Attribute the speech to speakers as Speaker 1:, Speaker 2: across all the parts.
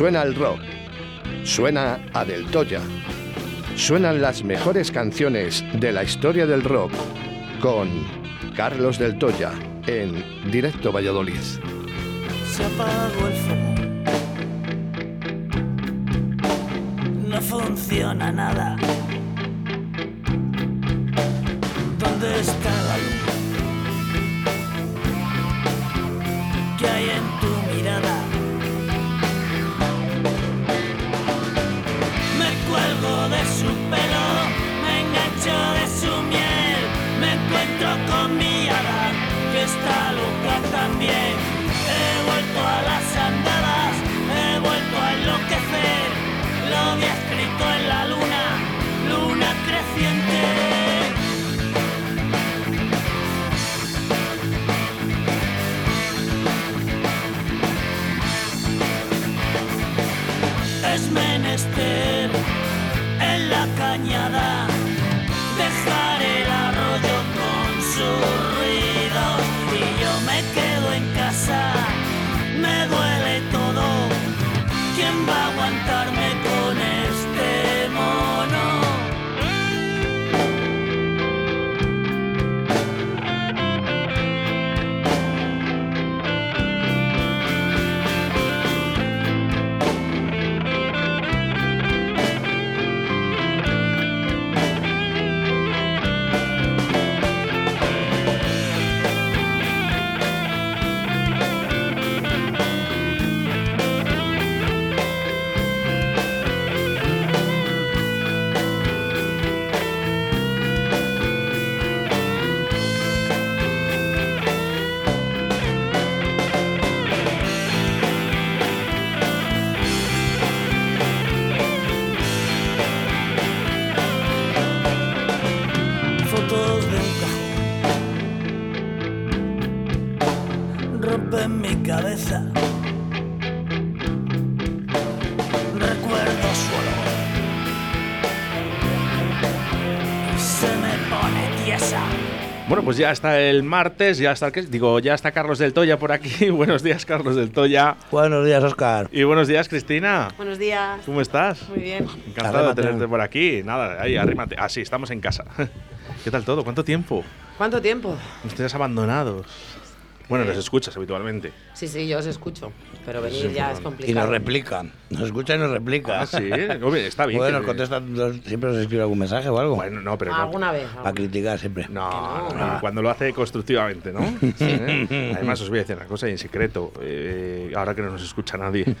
Speaker 1: Suena el rock. Suena a Del Toya. Suenan las mejores canciones de la historia del rock con Carlos Del Toya en Directo Valladolid.
Speaker 2: Se apagó el fuego. No funciona nada.
Speaker 3: Ya está el martes, ya está, digo, ya está Carlos del Toya por aquí. buenos días, Carlos del Toya.
Speaker 4: Buenos días, Oscar.
Speaker 3: Y buenos días, Cristina.
Speaker 5: Buenos días.
Speaker 3: ¿Cómo estás?
Speaker 5: Muy bien.
Speaker 3: Encantado
Speaker 4: Arrímate.
Speaker 3: de tenerte por aquí. Nada, ahí, arrímate. Ah, sí, estamos en casa. ¿Qué tal todo? ¿Cuánto tiempo?
Speaker 5: ¿Cuánto tiempo?
Speaker 3: Nos tienes abandonados. Bueno, nos escuchas habitualmente.
Speaker 5: Sí, sí, yo os escucho. Pero venir
Speaker 3: Sí,
Speaker 5: ya es
Speaker 3: perdón.
Speaker 4: Y
Speaker 5: complicado.
Speaker 4: nos replica. Nos escucha y nos replica.
Speaker 3: Ah, sí. Hombre, está bien.
Speaker 4: Bueno, nos siempre nos escribe algún mensaje o algo.
Speaker 3: Bueno, no, pero no.
Speaker 5: Alguna vez.
Speaker 4: Para
Speaker 5: alguna.
Speaker 4: criticar siempre.
Speaker 3: No, no,
Speaker 5: no.
Speaker 3: cuando lo hace constructivamente, ¿no? ¿Eh? Además, os voy a decir una cosa y en secreto, eh, ahora que no nos escucha nadie.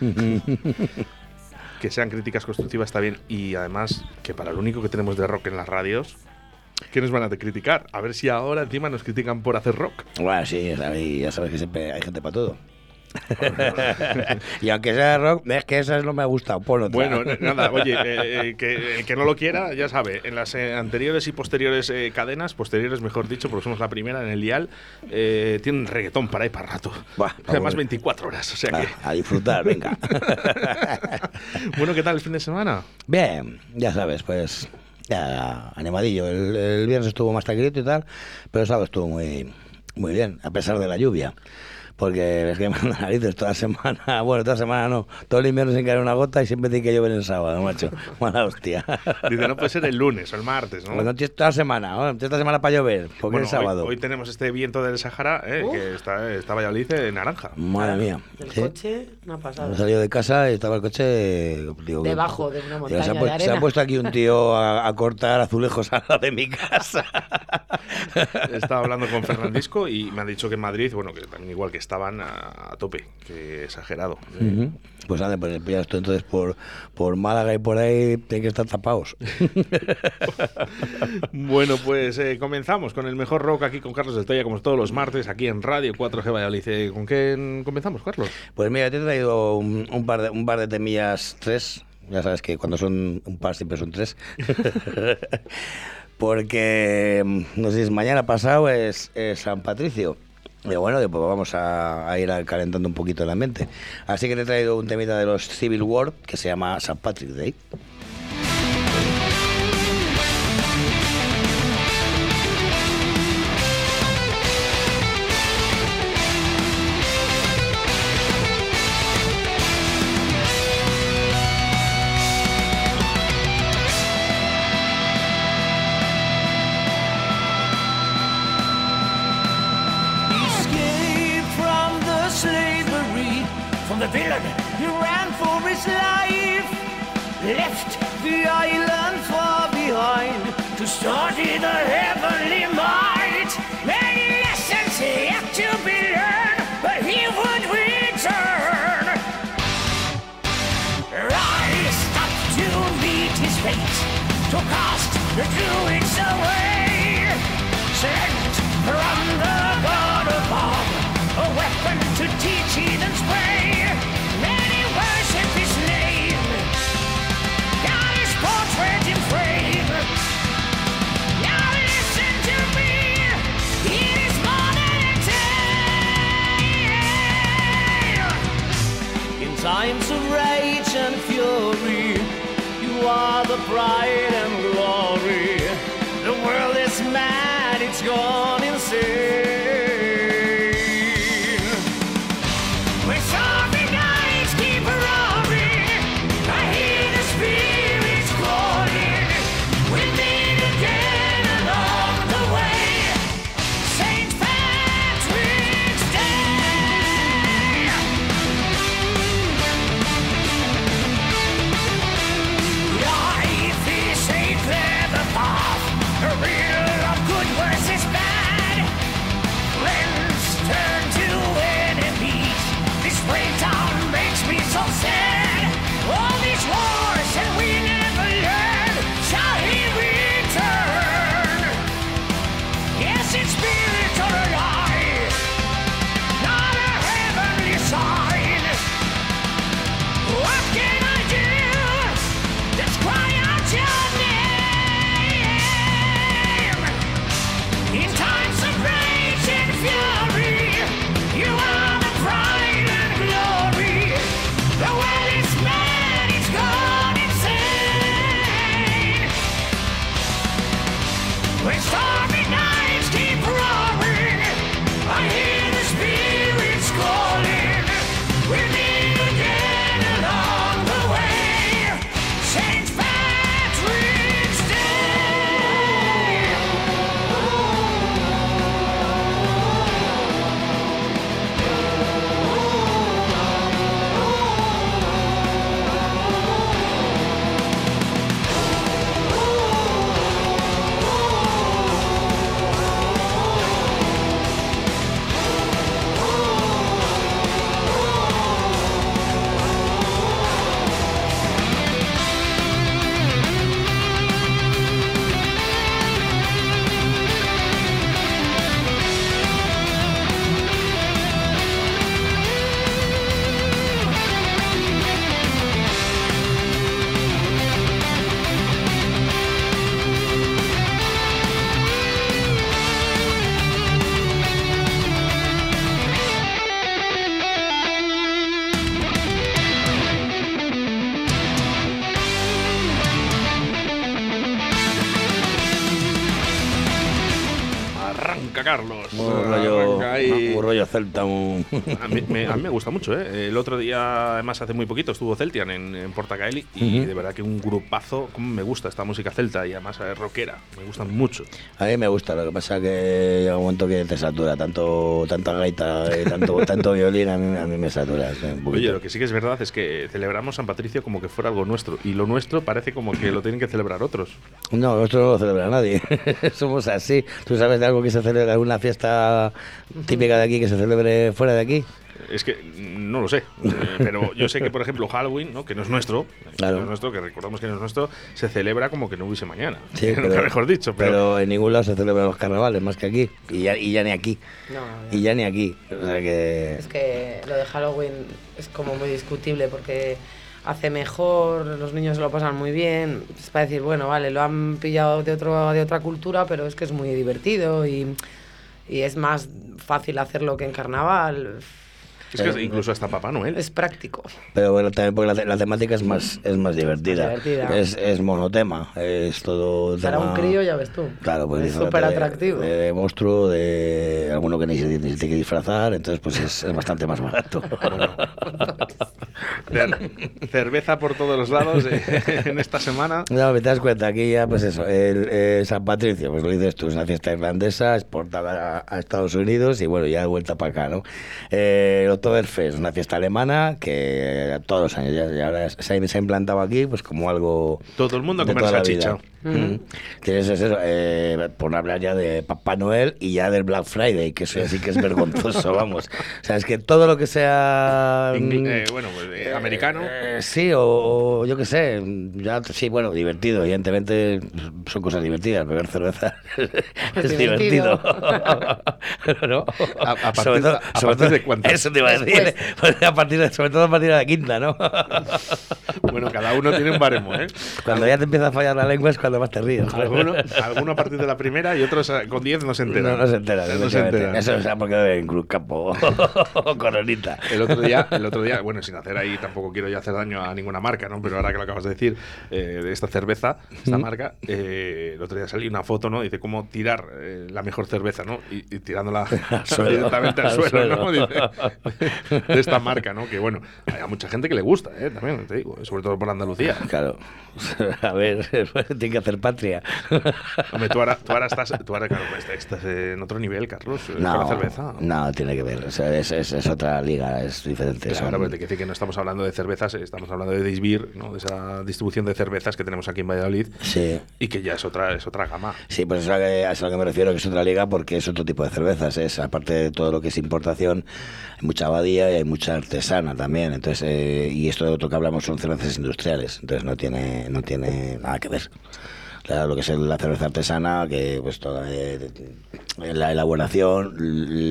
Speaker 3: que sean críticas constructivas está bien y además que para lo único que tenemos de rock en las radios, ¿qué nos van a criticar? A ver si ahora encima nos critican por hacer rock.
Speaker 4: Bueno, sí, ya sabes, ya sabes que siempre hay gente para todo. y aunque sea rock, es que esa es lo que me ha gustado.
Speaker 3: Bueno, nada, oye, eh, eh, que el que no lo quiera, ya sabe, en las eh, anteriores y posteriores eh, cadenas, posteriores mejor dicho, porque somos la primera en el dial, eh, tienen reggaetón para ir para rato. Además,
Speaker 4: vamos.
Speaker 3: 24 horas, o sea que...
Speaker 4: A disfrutar, venga.
Speaker 3: Bueno, ¿qué tal el fin de semana?
Speaker 4: Bien, ya sabes, pues animadillo. El, viernes estuvo más tranquilito y tal, pero el sábado estuvo muy, muy bien, a pesar de la lluvia. Porque es que me mandan narices toda la semana, bueno, toda la semana no, todo el invierno sin caer una gota y siempre tiene que llover el sábado, macho. Mala hostia.
Speaker 3: Dice, no puede ser el lunes o el martes, ¿no?
Speaker 4: Bueno, tienes toda la semana, ¿no? Esta semana para llover, porque
Speaker 3: Bueno,
Speaker 4: es sábado.
Speaker 3: Hoy, hoy tenemos este viento del Sahara, eh, que está, está Valladolid en naranja.
Speaker 4: Madre mía.
Speaker 5: El
Speaker 4: sí.
Speaker 5: coche no ha pasado.
Speaker 4: He salido de casa y estaba el coche. Digo,
Speaker 5: Debajo de una montaña
Speaker 4: se, ha
Speaker 5: de
Speaker 4: pu- se
Speaker 5: arena.
Speaker 4: ha puesto aquí un tío a, a cortar azulejos al lado de mi casa.
Speaker 3: He estado hablando con Fernandisco y me ha dicho que en Madrid, bueno, que también igual que estaban a, a tope, que exagerado.
Speaker 4: Pues ande, pues ya esto entonces por, por Málaga y por ahí tienen que estar tapados.
Speaker 3: Bueno, pues eh, comenzamos con el mejor rock aquí con Carlos del Toya, como todos los martes, aquí en Radio 4G Valladolid. Eh, ¿Con qué comenzamos, Carlos?
Speaker 4: Pues mira, te he traído un, un par, de, un par de temillas, tres. Ya sabes que cuando son un par siempre son tres. Porque, mm, no sé si es mañana pasado, es, es San Patricio. Y bueno, pues vamos a, a ir calentando un poquito la mente. Así que te he traído un temita de los Civil War que se llama St. Patrick's Day.
Speaker 6: Away. Sent from the god a weapon to teach heathens pray. Many worship his name, his portrait in frame. To me, it is more than a tale. In times of rage and fury, you are the pride and gone insane.
Speaker 3: Carlos.
Speaker 4: Un rollo,
Speaker 3: Arranca ahí.
Speaker 4: un rollo celta, un...
Speaker 3: A mí, me, a mí me gusta mucho, ¿eh? El otro día, además, hace muy poquito, estuvo Celtian en, en Portacaeli y de verdad que un grupazo. Como me gusta esta música celta y además es rockera. Me gusta mucho.
Speaker 4: A mí me gusta, lo que pasa que llega un momento que te satura, tanto tanta gaita, y tanto, tanto violín, a mí, a mí me satura.
Speaker 3: Oye, lo que sí que es verdad es que celebramos San Patricio como que fuera algo nuestro. Y lo nuestro parece como que lo tienen que celebrar otros.
Speaker 4: No, esto no lo celebra nadie. Somos así. ¿Tú sabes de algo que se celebra, alguna fiesta típica de aquí que se celebre fuera de aquí?
Speaker 3: Es que no lo sé. Eh, pero yo sé que, por ejemplo, Halloween, ¿no? que no es nuestro, que no es nuestro, que recordamos que no es nuestro, se celebra como que no hubiese mañana.
Speaker 4: Sí,
Speaker 3: Nunca mejor dicho. Pero,
Speaker 4: en ningún lado se celebran los carnavales, más que aquí. Y ya, y ya ni aquí.
Speaker 5: No,
Speaker 4: Y ya ni aquí. O sea que...
Speaker 5: Es que lo de Halloween es como muy discutible porque hace mejor, los niños se lo pasan muy bien. Es para decir, bueno, vale, lo han pillado de, otro, de otra cultura, pero es que es muy divertido y, y es más fácil hacerlo que en carnaval.
Speaker 3: Es que incluso hasta Papá Noel.
Speaker 5: Es práctico.
Speaker 4: Pero bueno, también porque la, la temática es más, es más divertida.
Speaker 5: Más divertida.
Speaker 4: Es, es monotema. Es todo.
Speaker 5: Para
Speaker 4: tema-
Speaker 5: un crío, ya ves tú.
Speaker 4: Claro, pues
Speaker 5: es súper
Speaker 4: de-
Speaker 5: atractivo.
Speaker 4: De, de monstruo, de alguno que tiene que disfrazar, entonces pues es, es bastante más barato.
Speaker 3: cer- cerveza por todos los lados eh, en esta semana.
Speaker 4: No, me te das cuenta, aquí ya, pues eso, el, eh, San Patricio, pues lo dices tú, es una fiesta irlandesa, exportada a, a Estados Unidos y bueno, ya de vuelta para acá, ¿no? Eh, Oktoberfest, una fiesta alemana que todos los años ya, ya ahora se, ha- se ha implantado aquí, pues como algo.
Speaker 3: Todo el mundo a comer
Speaker 4: toda la
Speaker 3: salchicha.
Speaker 4: vida. Mm. Tienes eso, eh, por no hablar ya de Papá Noel y ya del Black Friday, que eso sí que es vergonzoso, vamos. O sea, es que todo lo que sea.
Speaker 3: Ingl-
Speaker 4: mm,
Speaker 3: eh, bueno, pues, eh, americano.
Speaker 4: eh, sí, o, o yo qué sé, ya sí, bueno, divertido, evidentemente son cosas divertidas, beber cerveza es
Speaker 5: divertido.
Speaker 4: divertido. ¿No?
Speaker 3: A- a partir
Speaker 4: Sobre
Speaker 3: de-
Speaker 4: todo-
Speaker 3: a
Speaker 4: sobre todo-
Speaker 3: de cuánto?
Speaker 4: Eso te iba a decir, pues a partir de- sobre todo a partir de la quinta, ¿no?
Speaker 3: Bueno, cada uno tiene un baremo, ¿eh?
Speaker 4: Cuando ya te empieza a fallar la lengua es cuando más te ríes.
Speaker 3: Alguno, alguno a partir de la primera y otros con 10 no se enteran.
Speaker 4: No, no se entera.
Speaker 3: No se enteran.
Speaker 4: Eso es porque beben Cruz Campo o Coronita.
Speaker 3: El otro día, el otro día, bueno, sin hacer ahí tampoco quiero ya hacer daño a ninguna marca, ¿no? Pero ahora que lo acabas de decir, eh, de esta cerveza, esta marca, eh, el otro día salió una foto, ¿no? Dice cómo tirar eh, la mejor cerveza, ¿no? Y, y tirándola directamente al
Speaker 4: Al
Speaker 3: suelo, ¿no?
Speaker 4: suelo.
Speaker 3: Dice, de esta marca, ¿no? Que bueno, hay a mucha gente que le gusta, ¿eh? También te digo, sobre todo por Andalucía.
Speaker 4: Claro. A ver, tiene que hacer patria.
Speaker 3: Hombre, tú ahora, tú ahora estás, tú ahora, claro, pues, estás en otro nivel, Carlos,
Speaker 4: No,
Speaker 3: cerveza.
Speaker 4: no, tiene que ver. O sea, es, es- es otra liga, es diferente.
Speaker 3: Claro, pero te quiero decir que no estamos hablando de cervezas, eh, estamos hablando de Disbir, ¿no? de esa distribución de cervezas que tenemos aquí en Valladolid
Speaker 4: Sí.
Speaker 3: y que ya es otra, es otra gama.
Speaker 4: Sí, pues es a lo que, es a lo que me refiero, que es otra liga porque es otro tipo de cervezas. Es aparte de todo lo que es importación, mucha abadía y hay mucha artesana también. Entonces, eh, y esto de otro que hablamos son cervezas industriales. Entonces no tiene, no tiene nada que ver. Claro, lo que es la cerveza artesana, que pues toda eh, la elaboración,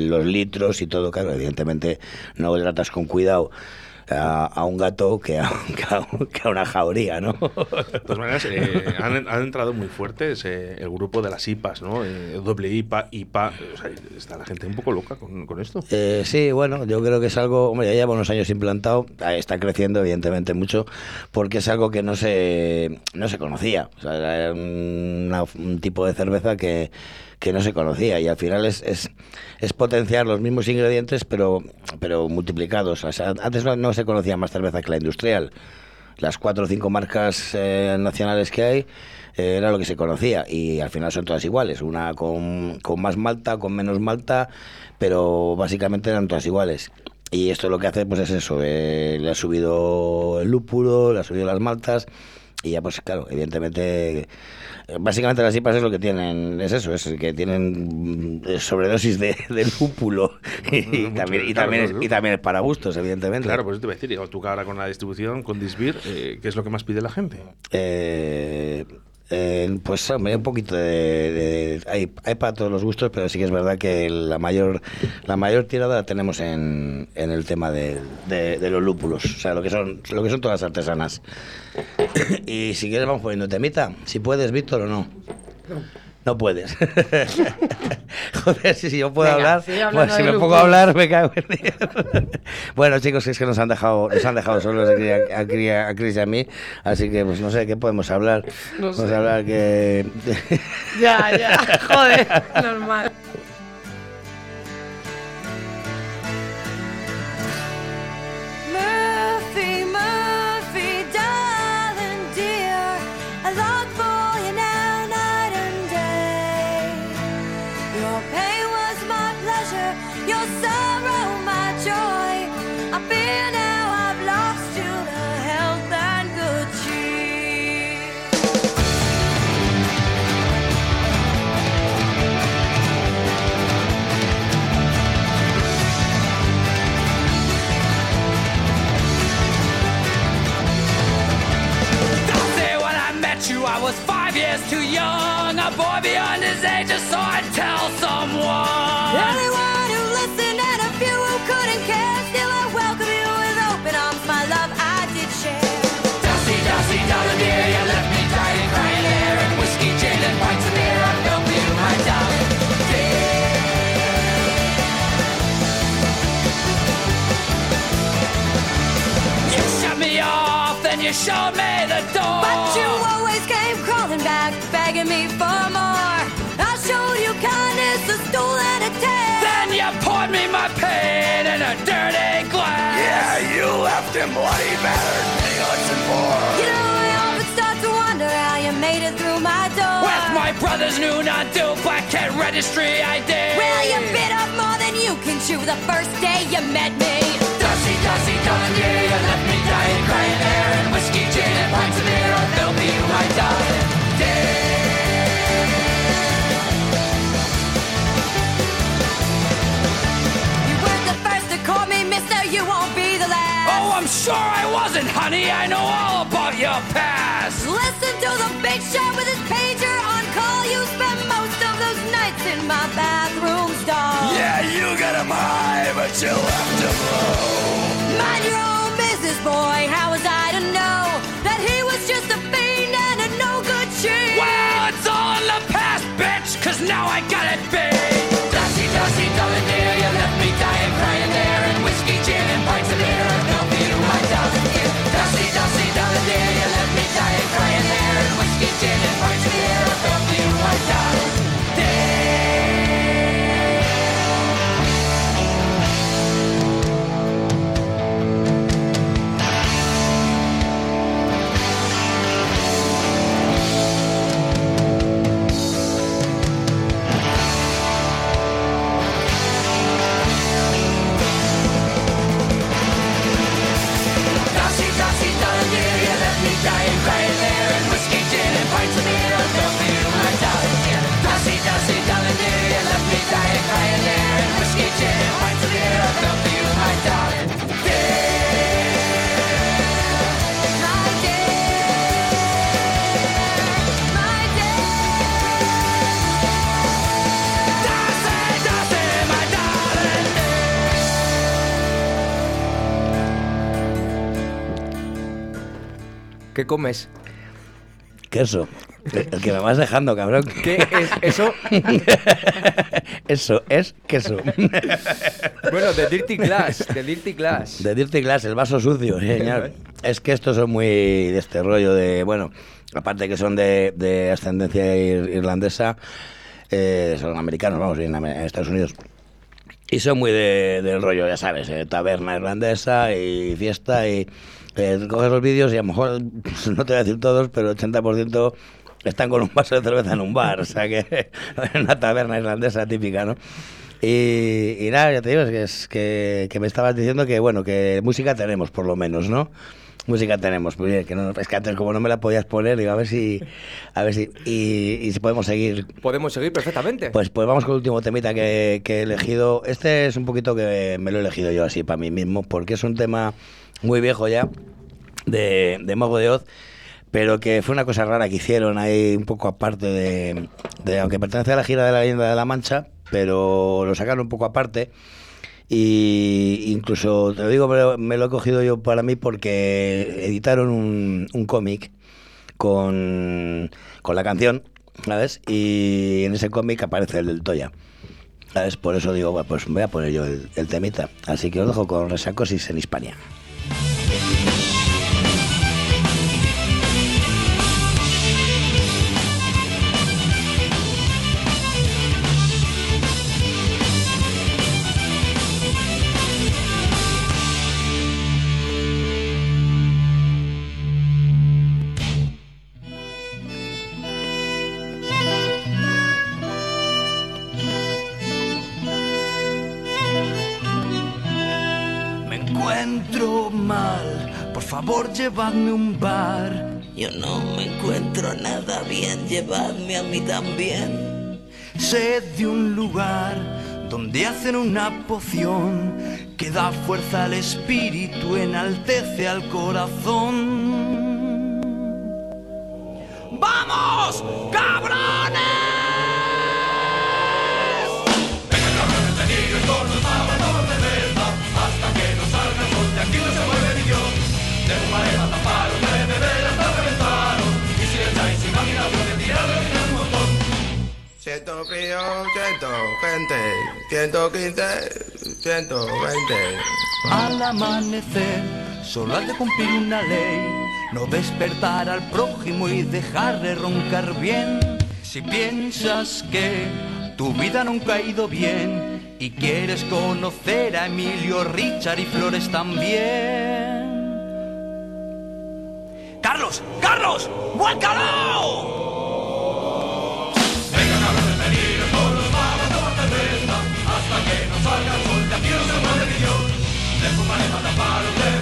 Speaker 4: los litros y todo, claro, evidentemente no tratas con cuidado a, a un gato que a, que una jauría, ¿no?
Speaker 3: De todas maneras, eh, han, han entrado muy fuertes eh, el grupo de las IPAs, ¿no? Eh, doble IPA, IPA. O sea, está la gente un poco loca con, con esto.
Speaker 4: Eh, sí, bueno, yo creo que es algo, hombre, ya lleva unos años implantado, está creciendo evidentemente mucho, porque es algo que no se, no se conocía. O sea, era un tipo de cerveza que, que no se conocía y al final es, es, es potenciar los mismos ingredientes pero, pero multiplicados. Antes no, se conocía más cerveza que la industrial. Las cuatro o cinco marcas eh, nacionales que hay eh, era lo que se conocía y al final son todas iguales, una con, con más malta, con menos malta, pero básicamente eran todas iguales. Y esto lo que hace pues es eso, eh, le ha subido el lúpulo, le ha subido las maltas y ya pues claro, evidentemente, básicamente las IPAs es lo que tienen, es eso, es que tienen mm, sobredosis de, de lúpulo y, también, y,
Speaker 3: claro,
Speaker 4: también es, y también es para gustos, evidentemente.
Speaker 3: Claro, pues eso te voy a decir, tú que ahora con la distribución, con Disbir, eh, ¿qué es lo que más pide la gente?
Speaker 4: Eh, eh, pues hombre, un poquito de, de- hay, hay para todos los gustos, pero sí que es verdad que la mayor la mayor tirada la tenemos en, en el tema de, los lúpulos, o sea, lo que son lo que son todas las artesanas. y si quieres vamos poniendo temita, si puedes, Víctor, o. No puedes. Joder, si, yo puedo
Speaker 5: Venga,
Speaker 4: hablar,
Speaker 5: sigue hablando
Speaker 4: si
Speaker 5: de
Speaker 4: me pongo a hablar me cago en Dios. bueno, chicos, es que nos han dejado, nos han dejado solos aquí a, aquí a- a Chris y a mí, así que pues no sé qué podemos hablar.
Speaker 5: No sé.
Speaker 4: hablar que
Speaker 5: Ya, ya, joder, normal.
Speaker 6: five years too young. A boy beyond his age, just so I'd tell someone.
Speaker 7: Begging me for more. I showed you kindness, a stool and a tale.
Speaker 6: Then you poured me my pain in a dirty glass.
Speaker 8: Yeah, you left him bloody battered, penniless and poor.
Speaker 7: You know, I often start to wonder how you made it through my door.
Speaker 6: With my brother's new non-dope black cat registry ID.
Speaker 7: Well, you bit up more than you can chew the first day you met me.
Speaker 6: Dusty, dusty, darling dear, you left me dying, crying there, and whiskey, gin, and pints of beer. I felt for you, my darling. Sure I wasn't, honey. I know all about your past.
Speaker 7: Listen to the big shot with his pager on call. You spent most of those nights in my bathroom stall.
Speaker 8: Yeah, you got him high, but you left him low.
Speaker 7: Mind your own business, boy. How was I to know that he was just a fiend and a no good cheat?
Speaker 6: Well, it's all in the past, bitch, cause now I got it big.
Speaker 9: ¿Qué comes?
Speaker 4: Queso. El que me vas dejando, cabrón.
Speaker 9: ¿Qué es eso?
Speaker 4: Eso es queso.
Speaker 9: Bueno, de Dirty Glass, de Dirty Glass.
Speaker 4: De Dirty Glass, el vaso sucio, señor. Es que estos son muy de este rollo de, bueno, aparte que son de, de ascendencia ir- irlandesa, eh, son americanos, vamos, en, Am- en Estados Unidos. Y son muy de- del rollo, ya sabes, eh, taberna irlandesa y fiesta y eh, coges los vídeos y a lo mejor, no te voy a decir todos, pero el 80% están con un vaso de cerveza en un bar, o sea que una taberna irlandesa típica, ¿no? Y, nada, ya te digo, es que, que, que me estabas diciendo que, bueno, que música tenemos por lo menos, ¿no? Música tenemos, pues bien, que no, es que antes como no me la podías poner, digo, a ver si, a ver si, y, y si podemos seguir
Speaker 9: Podemos seguir perfectamente.
Speaker 4: pues, pues vamos con el último temita que, que he elegido. Este es un poquito que me lo he elegido yo así para mí mismo, porque es un tema muy viejo ya, de, de Mago de Oz, pero que fue una cosa rara que hicieron ahí un poco aparte de, de- aunque pertenece a la gira de la leyenda de la Mancha, pero lo sacaron un poco aparte. Y incluso, te lo digo, me lo, he cogido yo para mí porque editaron un, cómic con, con la canción, ¿sabes? Y en ese cómic aparece el del Toya. ¿Sabes? Por eso digo, pues voy a poner yo el, el temita. Así que os dejo con Resacosis en Hispania.
Speaker 8: Encuentro mal, por favor llevadme a un bar.
Speaker 10: Yo no me encuentro nada bien, llevadme a mí también.
Speaker 8: Sé de un lugar donde hacen una poción que da fuerza al espíritu, enaltece al corazón. ¡Vamos, cabrones!
Speaker 11: Frío, ciento gente, ciento quince, ciento veinte.
Speaker 8: Al amanecer, solo has de cumplir una ley, no despertar al prójimo y dejarle roncar bien. Si piensas que tu vida nunca ha ido bien y quieres conocer a Emilio, Richard y Flores también. ¡Carlos! ¡Carlos! ¡Vuélcalo! Never
Speaker 5: mind about the bottom. Eh.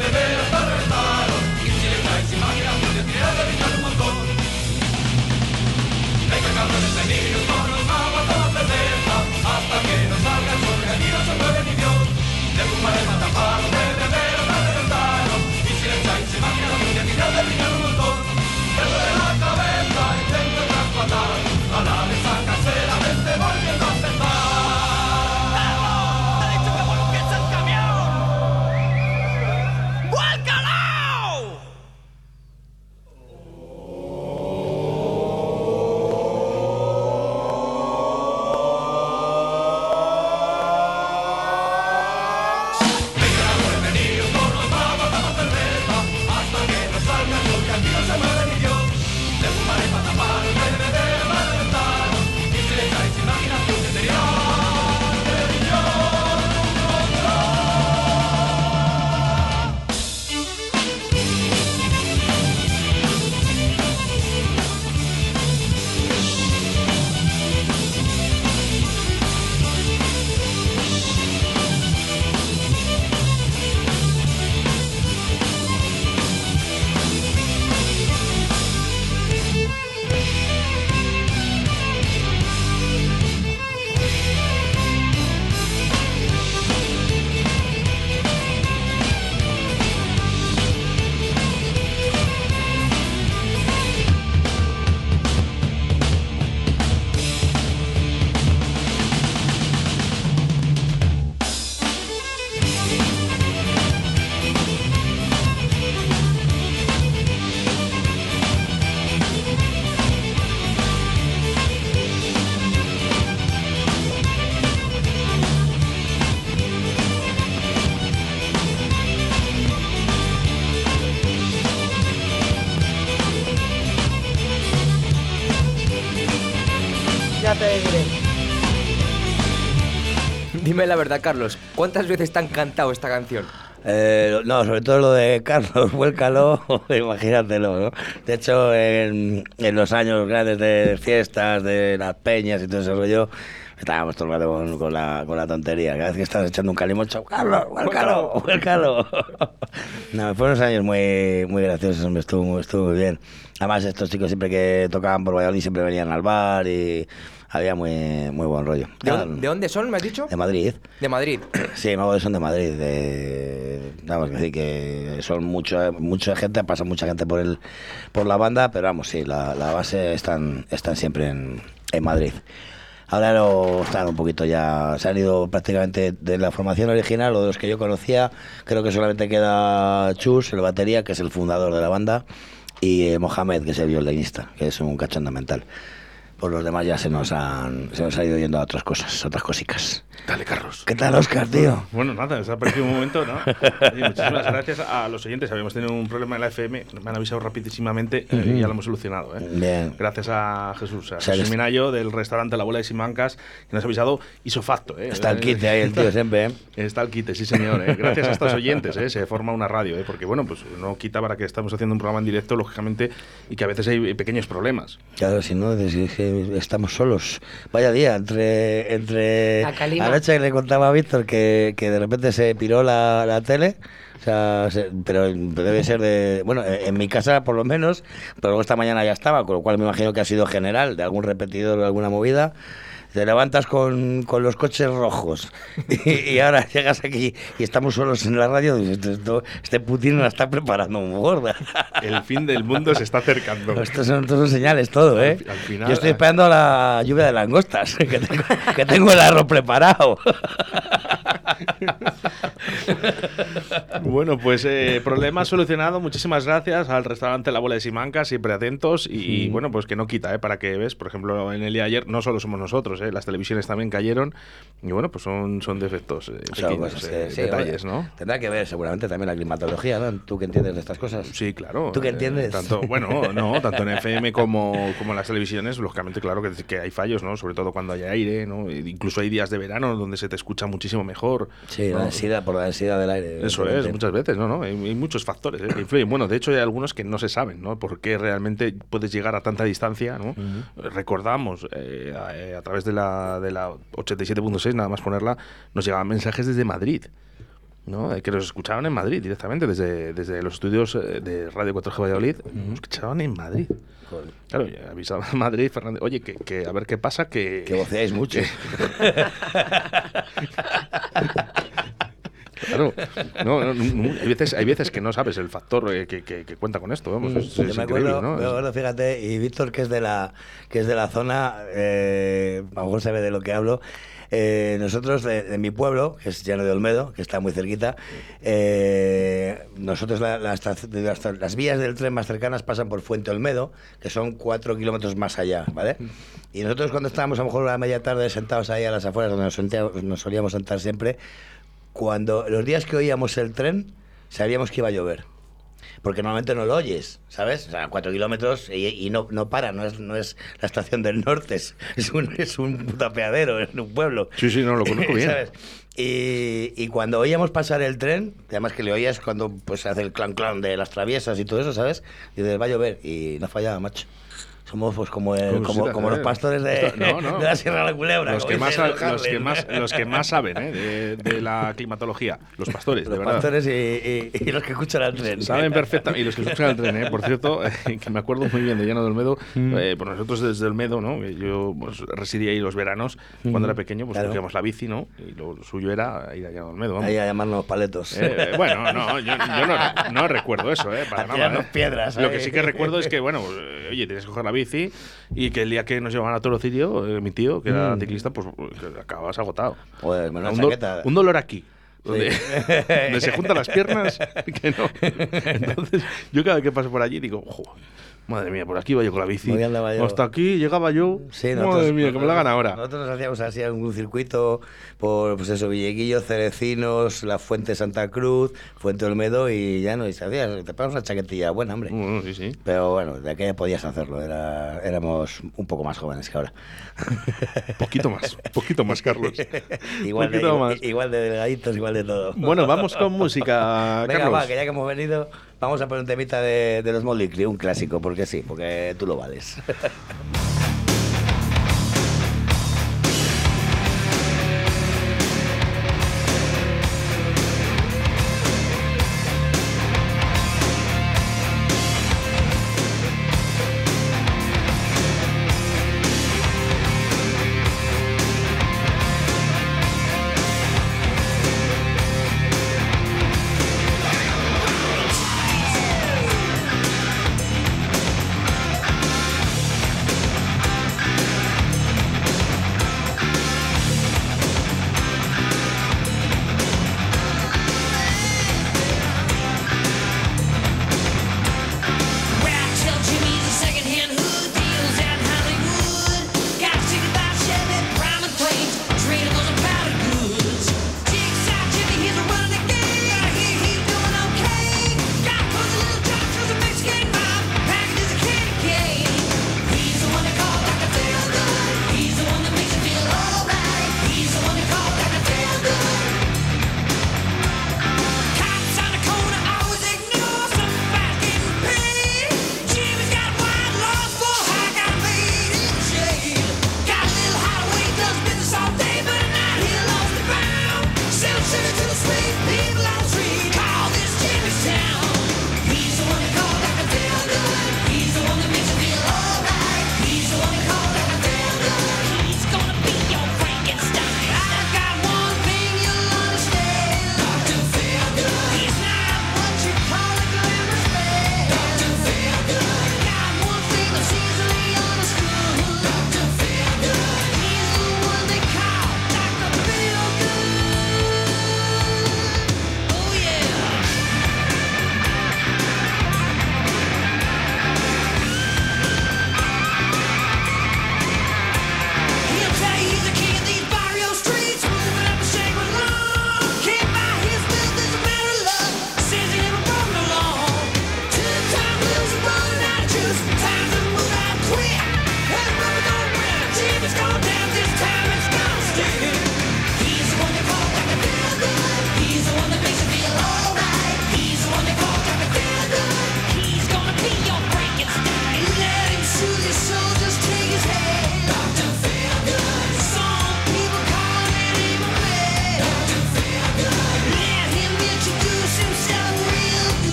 Speaker 9: Dime la verdad, Carlos, ¿cuántas veces te han cantado esta canción?
Speaker 4: Eh, no, sobre todo lo de Carlos, vuélcalo, imagínatelo, ¿no? De hecho, en, en los años grandes de fiestas, de las peñas y todo ese rollo, estábamos todo el rato con, con la, con la tontería. Cada vez que estás echando un calimocho, Carlos, vuélcalo, vuélcalo. no, fueron unos años muy, muy graciosos, hombre, estuvo, muy- estuvo muy bien. Además, estos chicos siempre que tocaban por Valladolid siempre venían al bar y había muy, muy buen rollo.
Speaker 9: ¿De, dónde- de dónde son, me has dicho?
Speaker 4: De Madrid.
Speaker 9: De Madrid.
Speaker 4: Sí, me son de Madrid. De, vamos, decir que son mucho, mucha gente, pasa mucha gente por el, por la banda, pero vamos, sí, la, la base están, están siempre en, en Madrid. Ahora lo están un poquito ya, se han ido prácticamente de la formación original o de los que yo conocía, creo que solamente queda Chus, el batería, que es el fundador de la banda, y eh, Mohamed, que es el violinista, que es un cachondo mental. Por los demás ya se nos han, se nos ha ido yendo a otras cosas, otras cosicas.
Speaker 3: Dale, Carlos.
Speaker 4: ¿Qué tal, Oscar, tío?
Speaker 3: Bueno, nada, se ha perdido un momento, ¿no? Oye, muchísimas gracias a los oyentes. Habíamos tenido un problema en la FM, me han avisado rapidísimamente eh, y ya lo hemos solucionado. ¿eh?
Speaker 4: Bien.
Speaker 3: Gracias a Jesús, a
Speaker 4: sea,
Speaker 3: Jesús Minayo del restaurante La Bola de Simancas, que nos ha avisado isofacto. ¿eh?
Speaker 4: Está el quite ahí el tío siempre, ¿eh?
Speaker 3: Está el quite, sí señor. ¿eh? Gracias a estos oyentes, ¿eh? se forma una radio, ¿eh? porque bueno, pues no quita para que estamos haciendo un programa en directo, lógicamente, y que a veces hay pequeños problemas.
Speaker 4: Claro, si no, es estamos solos. Vaya día, entre, entre anoche que le contaba a Víctor que, que de repente se piró la, la tele, o sea, se- pero debe ser de, bueno, eh, en mi casa por lo menos, pero luego esta mañana ya estaba, con lo cual me imagino que ha sido general, de algún repetidor o alguna movida. Te levantas con, con los coches rojos y, y ahora llegas aquí y estamos solos en la radio. y dices, esto- este Putin nos está preparando un gorda.
Speaker 3: El fin del mundo se está acercando.
Speaker 4: Estos son, estos son señales todo, ¿eh?
Speaker 3: Al- al final-
Speaker 4: Yo estoy esperando la lluvia de langostas, que tengo, que tengo el arroz preparado.
Speaker 3: Bueno, pues eh, problema solucionado. Muchísimas gracias al restaurante La Bola de Simancas, siempre atentos. Y, y, bueno, pues que no quita, ¿eh? Para que ves, por ejemplo, en el día de ayer no solo somos nosotros, ¿eh? las televisiones también cayeron. Y bueno, pues son, son defectos, eh,
Speaker 4: O sea,
Speaker 3: pequeños,
Speaker 4: pues,
Speaker 3: eh,
Speaker 4: sí,
Speaker 3: detalles, ¿no?
Speaker 4: Tendrá que ver seguramente también la climatología, ¿no? ¿Tú que entiendes de estas cosas?
Speaker 3: Sí, claro.
Speaker 4: ¿Tú qué
Speaker 3: eh,
Speaker 4: entiendes?
Speaker 3: tanto, bueno, no, tanto en FM como, como en las televisiones, lógicamente, claro que, que hay fallos, ¿no? Sobre todo cuando hay aire, ¿no? E Incluso hay días de verano donde se te escucha muchísimo mejor
Speaker 4: Sí,
Speaker 3: ¿no?
Speaker 4: la densidad, por la densidad del aire.
Speaker 3: Eso es, muchas veces, ¿no? no hay, hay muchos factores ¿eh? que influyen. Bueno, de hecho hay algunos que no se saben, ¿no? Por qué realmente puedes llegar a tanta distancia, ¿no? Recordamos, eh, a, eh, a través de la, de la 87.6, nada más ponerla, nos llegaban mensajes desde Madrid. ¿No? Eh, que nos escuchaban en Madrid directamente, desde, desde los estudios eh, de Radio 4G Valladolid, nos escuchaban en Madrid.
Speaker 4: Joder.
Speaker 3: Claro, avisaba a Madrid, Fernández, oye, que, que a ver qué pasa, que...
Speaker 4: Que voceáis mucho.
Speaker 3: Claro, no, no, no, hay, veces, hay veces que no sabes el factor eh, que, que- que cuenta con esto. Vamos, es,
Speaker 4: Yo
Speaker 3: es
Speaker 4: me acuerdo,
Speaker 3: ¿no?
Speaker 4: me acuerdo, fíjate, y Víctor, que es de la, que es de la zona, eh, a lo mejor sabe de lo que hablo. Eh, nosotros, de, mi pueblo, que es Llano de Olmedo, que está muy cerquita, eh, nosotros las, vías del tren más cercanas pasan por Fuente Olmedo, que son cuatro kilómetros más allá, ¿vale? Y nosotros cuando estábamos a lo mejor a la media tarde sentados ahí a las afueras, donde nos, sentia- nos solíamos sentar siempre, cuando los días que oíamos el tren, sabíamos que iba a llover. Porque normalmente no lo oyes, ¿sabes? O sea, cuatro kilómetros y, y no, no para, no es, no es la estación del norte, es, un, es un tapeadero, es un pueblo.
Speaker 3: Sí, sí, no, lo conozco bien.
Speaker 4: ¿Sabes? Y, y cuando oíamos pasar el tren, además que le oías cuando pues hace el clan clan de las traviesas y todo eso, ¿sabes? Y dices, va a llover. Y no fallaba, macho. Somos pues como, el-
Speaker 3: Como
Speaker 4: como, los pastores de,
Speaker 3: esto- no, no.
Speaker 4: de la Sierra de la Culebra.
Speaker 3: los que, más, los, que más, los que más saben ¿eh? de, de la climatología, los pastores, de
Speaker 4: Los
Speaker 3: verdad.
Speaker 4: pastores y, y- y los que escuchan al tren.
Speaker 3: Saben perfectamente, y los que escuchan el tren, ¿eh? por cierto, eh, que me acuerdo muy bien de Llano de Olmedo, eh, pues nosotros desde Olmedo, ¿no? Yo pues, residía ahí los veranos, cuando era pequeño, pues
Speaker 4: Claro.
Speaker 3: cogíamos la bici, ¿no? Y lo suyo era ir a Llano de Olmedo, vamos.
Speaker 4: Ahí a llamarnos paletos.
Speaker 3: Eh, bueno, no, yo, yo no, no recuerdo eso, ¿eh? Para
Speaker 4: A
Speaker 3: nada. ¿eh?
Speaker 4: piedras,
Speaker 3: Lo
Speaker 4: ahí.
Speaker 3: que sí que recuerdo es que, bueno, eh, oye, tienes que coger la bici y que el día que nos llevaban a Toro Cirio, eh, mi tío, que era ciclista, pues que acababas agotado.
Speaker 4: Joder,
Speaker 3: un, do-
Speaker 4: chaqueta.
Speaker 3: un dolor aquí. Donde, donde se juntan las piernas, que no. Entonces, yo cada vez que paso por allí digo, "Jo, madre mía, por aquí iba yo con la bici.
Speaker 4: Yo.
Speaker 3: Hasta aquí llegaba yo.
Speaker 4: Sí,
Speaker 3: madre
Speaker 4: nosotros-
Speaker 3: mía, que me la hagan ahora.
Speaker 4: Nosotros nos hacíamos así un circuito por, pues eso, Villeguillo, Cerecinos, la Fuente Santa Cruz, Fuente Olmedo y ya no, y se hacía, te pones una chaquetilla buena, hombre.
Speaker 3: Bueno, sí, sí.
Speaker 4: Pero bueno, de aquella podías hacerlo, era, éramos un poco más jóvenes que ahora.
Speaker 3: Poquito más, poquito más, Carlos.
Speaker 4: igual, de,
Speaker 3: Poquito
Speaker 4: igual,
Speaker 3: más.
Speaker 4: igual de delgaditos, igual de todo.
Speaker 3: Bueno, vamos con música,
Speaker 4: Venga,
Speaker 3: Carlos.
Speaker 4: va, que ya que hemos venido, vamos a poner un temita de, los Motley Crue, un clásico, porque sí, porque tú lo vales.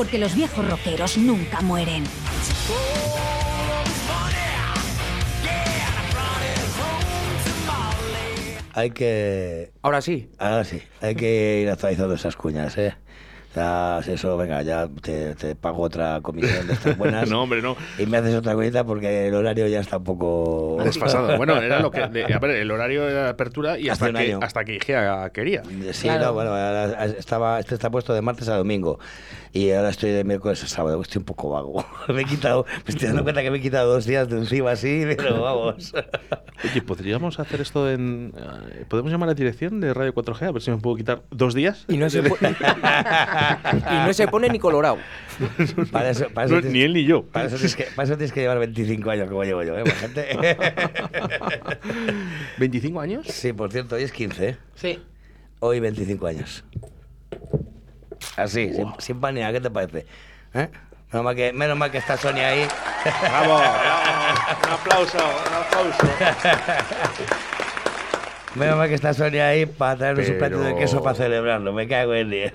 Speaker 12: Porque los viejos rockeros nunca mueren.
Speaker 4: Hay que.
Speaker 9: Ahora sí.
Speaker 4: Ahora sí. Hay que ir actualizando esas cuñas, ¿eh? Ya, si eso, venga, ya te, te pago otra comisión de estas buenas.
Speaker 3: No, hombre, no.
Speaker 4: Y me haces otra cuñita porque el horario ya está un poco.
Speaker 3: Desfasado. Bueno, era lo que. de- a ver, el horario era de apertura y hasta que, hasta que IGEA quería.
Speaker 4: Sí, no, bueno, estaba, este está puesto de martes a domingo. Y ahora estoy de miércoles a sábado. Estoy un poco vago. me he quitado, me estoy dando cuenta que me he quitado dos días de encima así, pero vamos.
Speaker 3: Oye, ¿podríamos hacer esto en. eh, ¿Podemos llamar a la dirección de Radio 4G? A ver si me puedo quitar dos días.
Speaker 9: Y no se, po- y no se pone ni colorado.
Speaker 4: Para eso, para eso
Speaker 3: No,
Speaker 4: tienes-
Speaker 3: ni él ni yo.
Speaker 4: Para eso, tienes que, para eso tienes que llevar 25 años como llevo yo, ¿eh? Pues, gente.
Speaker 3: ¿25 años?
Speaker 4: Sí, por cierto, hoy es 15, ¿eh?
Speaker 5: Sí.
Speaker 4: Hoy 25 años. Así, sin, sin ¿qué te parece? ¿Eh? Menos mal que, menos mal que está Sonia ahí.
Speaker 3: ¡Bravo! Un aplauso, un aplauso.
Speaker 4: Menos mal que está Sonia ahí para traernos un plato de queso para celebrarlo. Me cago en 10.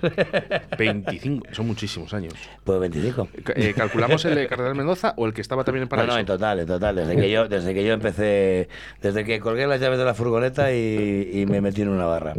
Speaker 3: 25, son muchísimos años.
Speaker 4: Pues 25.
Speaker 3: Eh, ¿Calculamos el de Cardenal Mendoza o el que estaba también en
Speaker 4: No,
Speaker 3: Paraíso?
Speaker 4: no, en total, en total. Desde que yo, desde que yo empecé, desde que colgué las llaves de la furgoneta y, y me metí en una barra.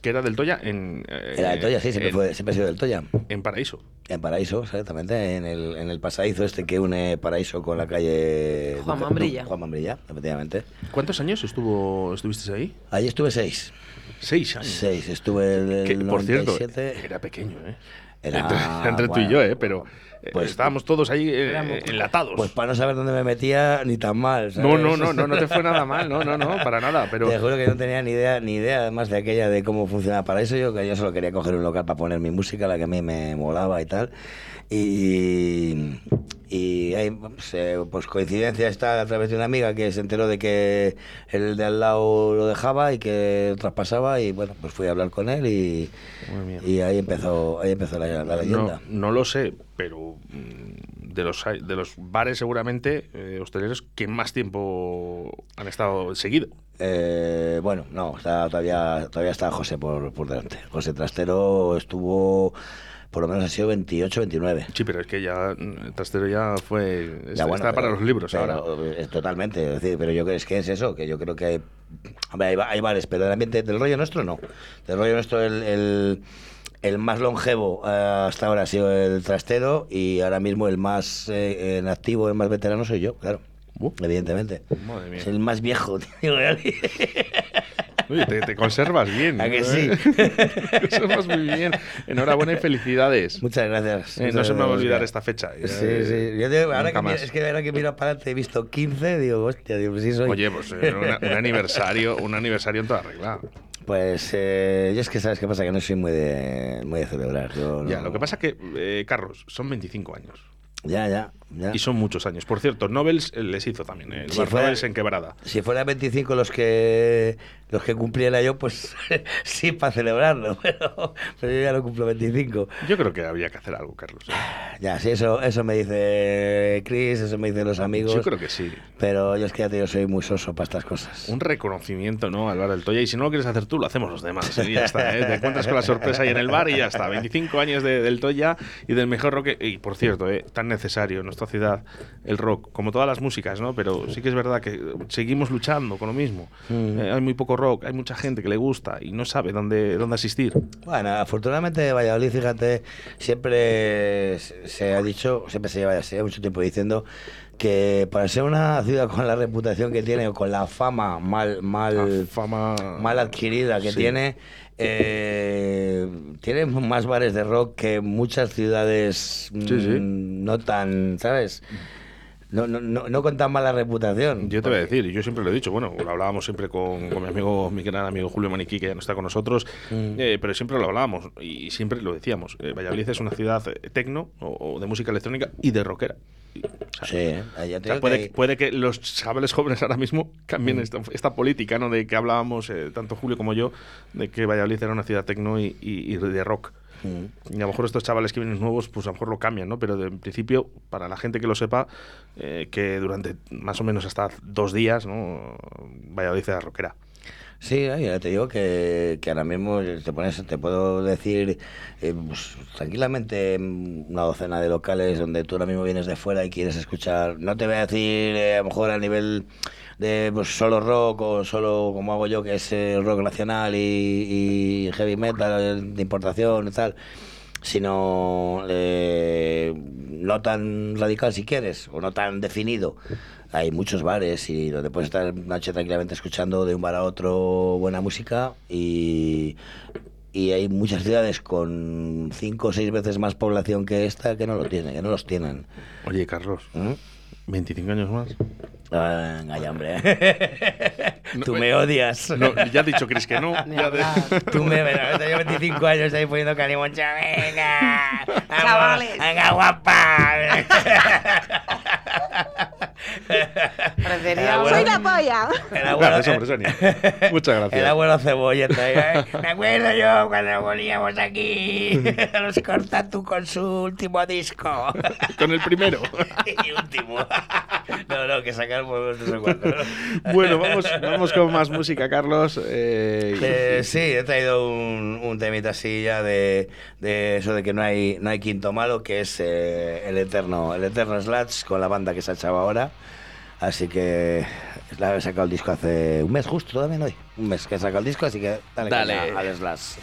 Speaker 3: Que era del Toya en. eh,
Speaker 4: Era del Toya, sí, siempre,
Speaker 3: en,
Speaker 4: fue, siempre ha sido del Toya.
Speaker 3: En Paraíso.
Speaker 4: En Paraíso, exactamente, en el, en el pasadizo este que une Paraíso con la calle...
Speaker 5: Juan Mambrilla.
Speaker 4: Juan Mambrilla, efectivamente.
Speaker 3: ¿Cuántos años estuvo, estuviste ahí?
Speaker 4: Allí estuve seis.
Speaker 3: Seis años.
Speaker 4: Seis, estuve en el
Speaker 3: Que, por cierto,
Speaker 4: 97.
Speaker 3: era pequeño, ¿eh?
Speaker 4: Era-
Speaker 3: entre, entre tú y yo, ¿eh? Pero
Speaker 4: pues-
Speaker 3: estábamos todos ahí eh, enlatados.
Speaker 4: Pues para no saber dónde me metía, ni tan mal. ¿sabes?
Speaker 3: no, no, no, no, no te fue nada mal, no, no, no, para nada. Pero
Speaker 4: Te juro que no tenía ni idea, ni idea además de aquella de cómo funcionaba para eso. Yo que yo solo quería coger un local para poner mi música, la que a mí me molaba y tal. Y, y ahí, pues, eh, pues coincidencia está a través de una amiga que se enteró de que el de al lado lo dejaba y que traspasaba y bueno, pues fui a hablar con él y, y ahí empezó, ahí empezó la, la
Speaker 3: no,
Speaker 4: leyenda.
Speaker 3: no lo sé, pero mm, de los, de los bares seguramente eh, hosteleros que más tiempo han estado seguido.
Speaker 4: Eh, bueno, no, está, todavía, todavía está José por, por delante. José Trastero estuvo, por lo menos ha sido 28, 29.
Speaker 3: Sí, pero es que ya mm, el trastero ya fue.
Speaker 4: Ya,
Speaker 3: está,
Speaker 4: bueno,
Speaker 3: está para los libros
Speaker 4: pero,
Speaker 3: ahora.
Speaker 4: eh, es totalmente, es decir, pero yo creo es que es eso, que yo creo que hay, hombre, hay, hay bares, pero el ambiente del rollo nuestro no. Del rollo nuestro el, el, el más longevo eh, hasta ahora ha sido el trastero y ahora mismo el más eh, en activo, el más veterano soy yo, claro. Evidentemente.
Speaker 3: Madre mía.
Speaker 4: Es el más viejo, tío.
Speaker 3: Oye, te, te conservas bien.
Speaker 4: ¿A que
Speaker 3: ¿eh?
Speaker 4: sí?
Speaker 3: Te conservas muy bien. Enhorabuena y felicidades.
Speaker 4: Muchas gracias.
Speaker 3: Eh, no se me va a olvidar esta fecha.
Speaker 4: Sí, sí. Yo digo, ahora que, es que ahora que miro para adelante he visto 15, digo, hostia, digo, pues sí soy.
Speaker 3: Oye, pues eh, una- un aniversario, un aniversario en toda regla.
Speaker 4: Pues eh, yo es que sabes qué pasa, que no soy muy de, muy de celebrar. Yo no-
Speaker 3: Ya, lo que pasa es que, eh, Carlos, son 25 años.
Speaker 4: Ya, ya, ya.
Speaker 3: Y son muchos años. Por cierto, Nobels eh, les hizo también. eh, El
Speaker 4: Si
Speaker 3: bar
Speaker 4: fuera-
Speaker 3: en Quebrada.
Speaker 4: Si fuera 25 los que los que cumpliera yo, pues sí, para celebrarlo, pero, pero yo ya no cumplo 25.
Speaker 3: Yo creo que había que hacer algo, Carlos. ¿eh?
Speaker 4: Ya, sí, eso, eso me dice Chris, eso me dicen los amigos.
Speaker 3: Yo creo que sí.
Speaker 4: Pero yo es que ya te digo, soy muy soso para estas cosas.
Speaker 3: Un reconocimiento, ¿no? Al bar del Toya. Y si no lo quieres hacer tú, lo hacemos los demás. Y ya está, ¿eh? Te encuentras con la sorpresa ahí en el bar y ya está. 25 años de- del Toya y del mejor rock. Y por cierto, ¿eh? tan necesario nuestra ciudad el rock, como todas las músicas, ¿no? Pero sí que es verdad que seguimos luchando con lo mismo.
Speaker 4: Mm.
Speaker 3: Eh, hay muy poco rock, hay mucha gente que le gusta y no sabe dónde, dónde asistir.
Speaker 4: Bueno, afortunadamente Valladolid, fíjate, siempre se- ha dicho, siempre se lleva, lleva mucho tiempo diciendo que para ser una ciudad con la reputación que tiene o con la fama mal mal
Speaker 3: fama
Speaker 4: mal adquirida que
Speaker 3: Sí.
Speaker 4: tiene eh, tiene más bares de rock que muchas ciudades
Speaker 3: Sí, sí.
Speaker 4: mm, no tan sabes no, no, no, no con tan mala reputación.
Speaker 3: Yo te voy a decir, y yo siempre lo he dicho, bueno, lo hablábamos siempre con, con mi amigo, mi gran amigo Julio Maniquí, que ya no está con nosotros,
Speaker 4: Mm.
Speaker 3: eh, pero siempre lo hablábamos y siempre lo decíamos. eh, Valladolid es una ciudad eh, tecno o, o de música electrónica y de rockera. O sea,
Speaker 4: Sí,
Speaker 3: o sea, puede,
Speaker 4: que-
Speaker 3: puede que los chavales jóvenes ahora mismo cambien
Speaker 4: Mm.
Speaker 3: esta, esta política, ¿no? De que hablábamos, eh, tanto Julio como yo, de que Valladolid era una ciudad tecno y, y- y de rock.
Speaker 4: Mm.
Speaker 3: Y a lo mejor estos chavales que vienen nuevos, pues a lo mejor lo cambian, ¿no? Pero en principio, para la gente que lo sepa, eh, que durante más o menos hasta dos días, ¿no? Valladolid era rockera.
Speaker 4: Sí, no, ya te digo que, que ahora mismo te pones, te puedo decir eh, pues, tranquilamente mm, una docena de locales donde tú ahora mismo vienes de fuera y quieres escuchar, no te voy a decir eh, a lo mejor a nivel de pues, solo rock o solo como hago yo que es eh, rock nacional y, y heavy metal de importación y tal, sino eh, no tan radical si quieres o no tan definido. Hay muchos bares y donde puedes estar noche tranquilamente escuchando de un bar a otro buena música y, y hay muchas ciudades con cinco o seis veces más población que esta que no lo tienen, que no los tienen.
Speaker 3: Oye, Carlos, 25 años más.
Speaker 4: Ah, Venga, ya, hombre. Tú me odias.
Speaker 3: No, ya ha dicho Chris que no. Ya de-.
Speaker 4: Tú me verás, yo 25 años ahí poniendo calimoncha. Venga, vamos,
Speaker 5: Chavales.
Speaker 4: venga, guapa.
Speaker 5: Parecería.
Speaker 13: Soy la polla.
Speaker 4: El abuelo,
Speaker 3: Gracias, hombre, Sonia. Muchas gracias.
Speaker 4: El abuelo cebolleta. ¿eh? Me acuerdo yo cuando volvíamos aquí. Nos corta tú con su último disco.
Speaker 3: Con el primero.
Speaker 4: y último. No, no, que sacamos sé cuánto. ¿no?
Speaker 3: Bueno, vamos, vamos con más música, Carlos. eh,
Speaker 4: Eh, sí, he traído un, un temita así ya de, de eso de que no hay, no hay quinto malo, que es eh, el eterno, el eterno Slats con la banda que se ha echado ahora. Así que la he sacado el disco hace un mes justo también hoy. Un mes que he sacado el disco, así que dale,
Speaker 9: Dale.
Speaker 4: al Slats.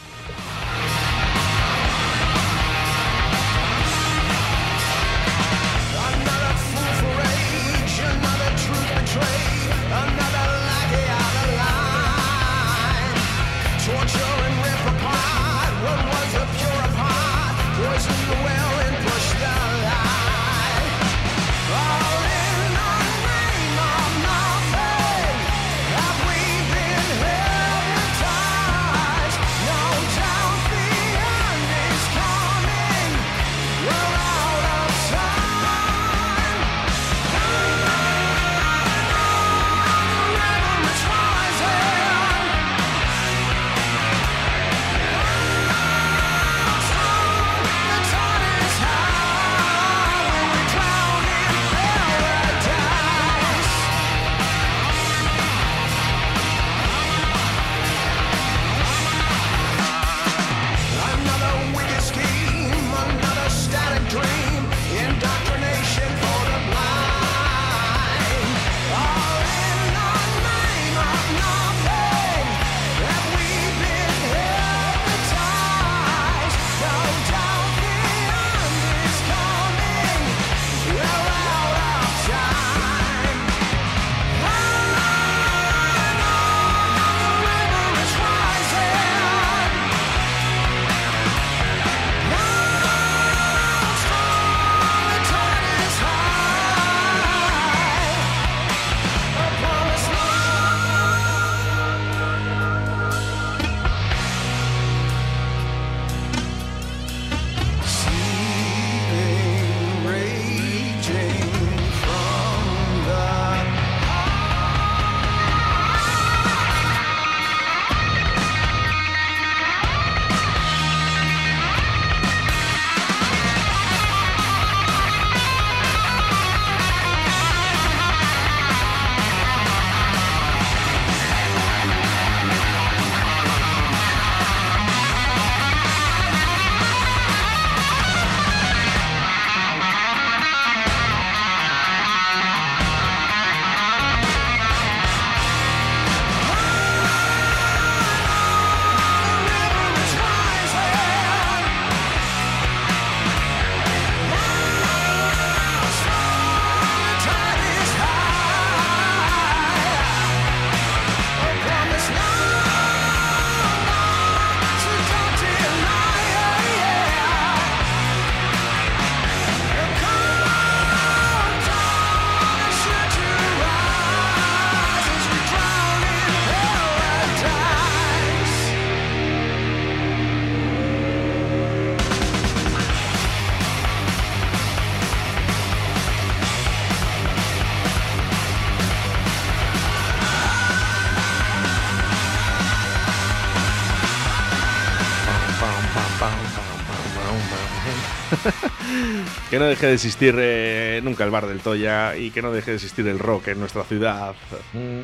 Speaker 3: Que no deje de existir eh, nunca el bar del Toya y que no deje de existir el rock en nuestra ciudad.
Speaker 4: Mm.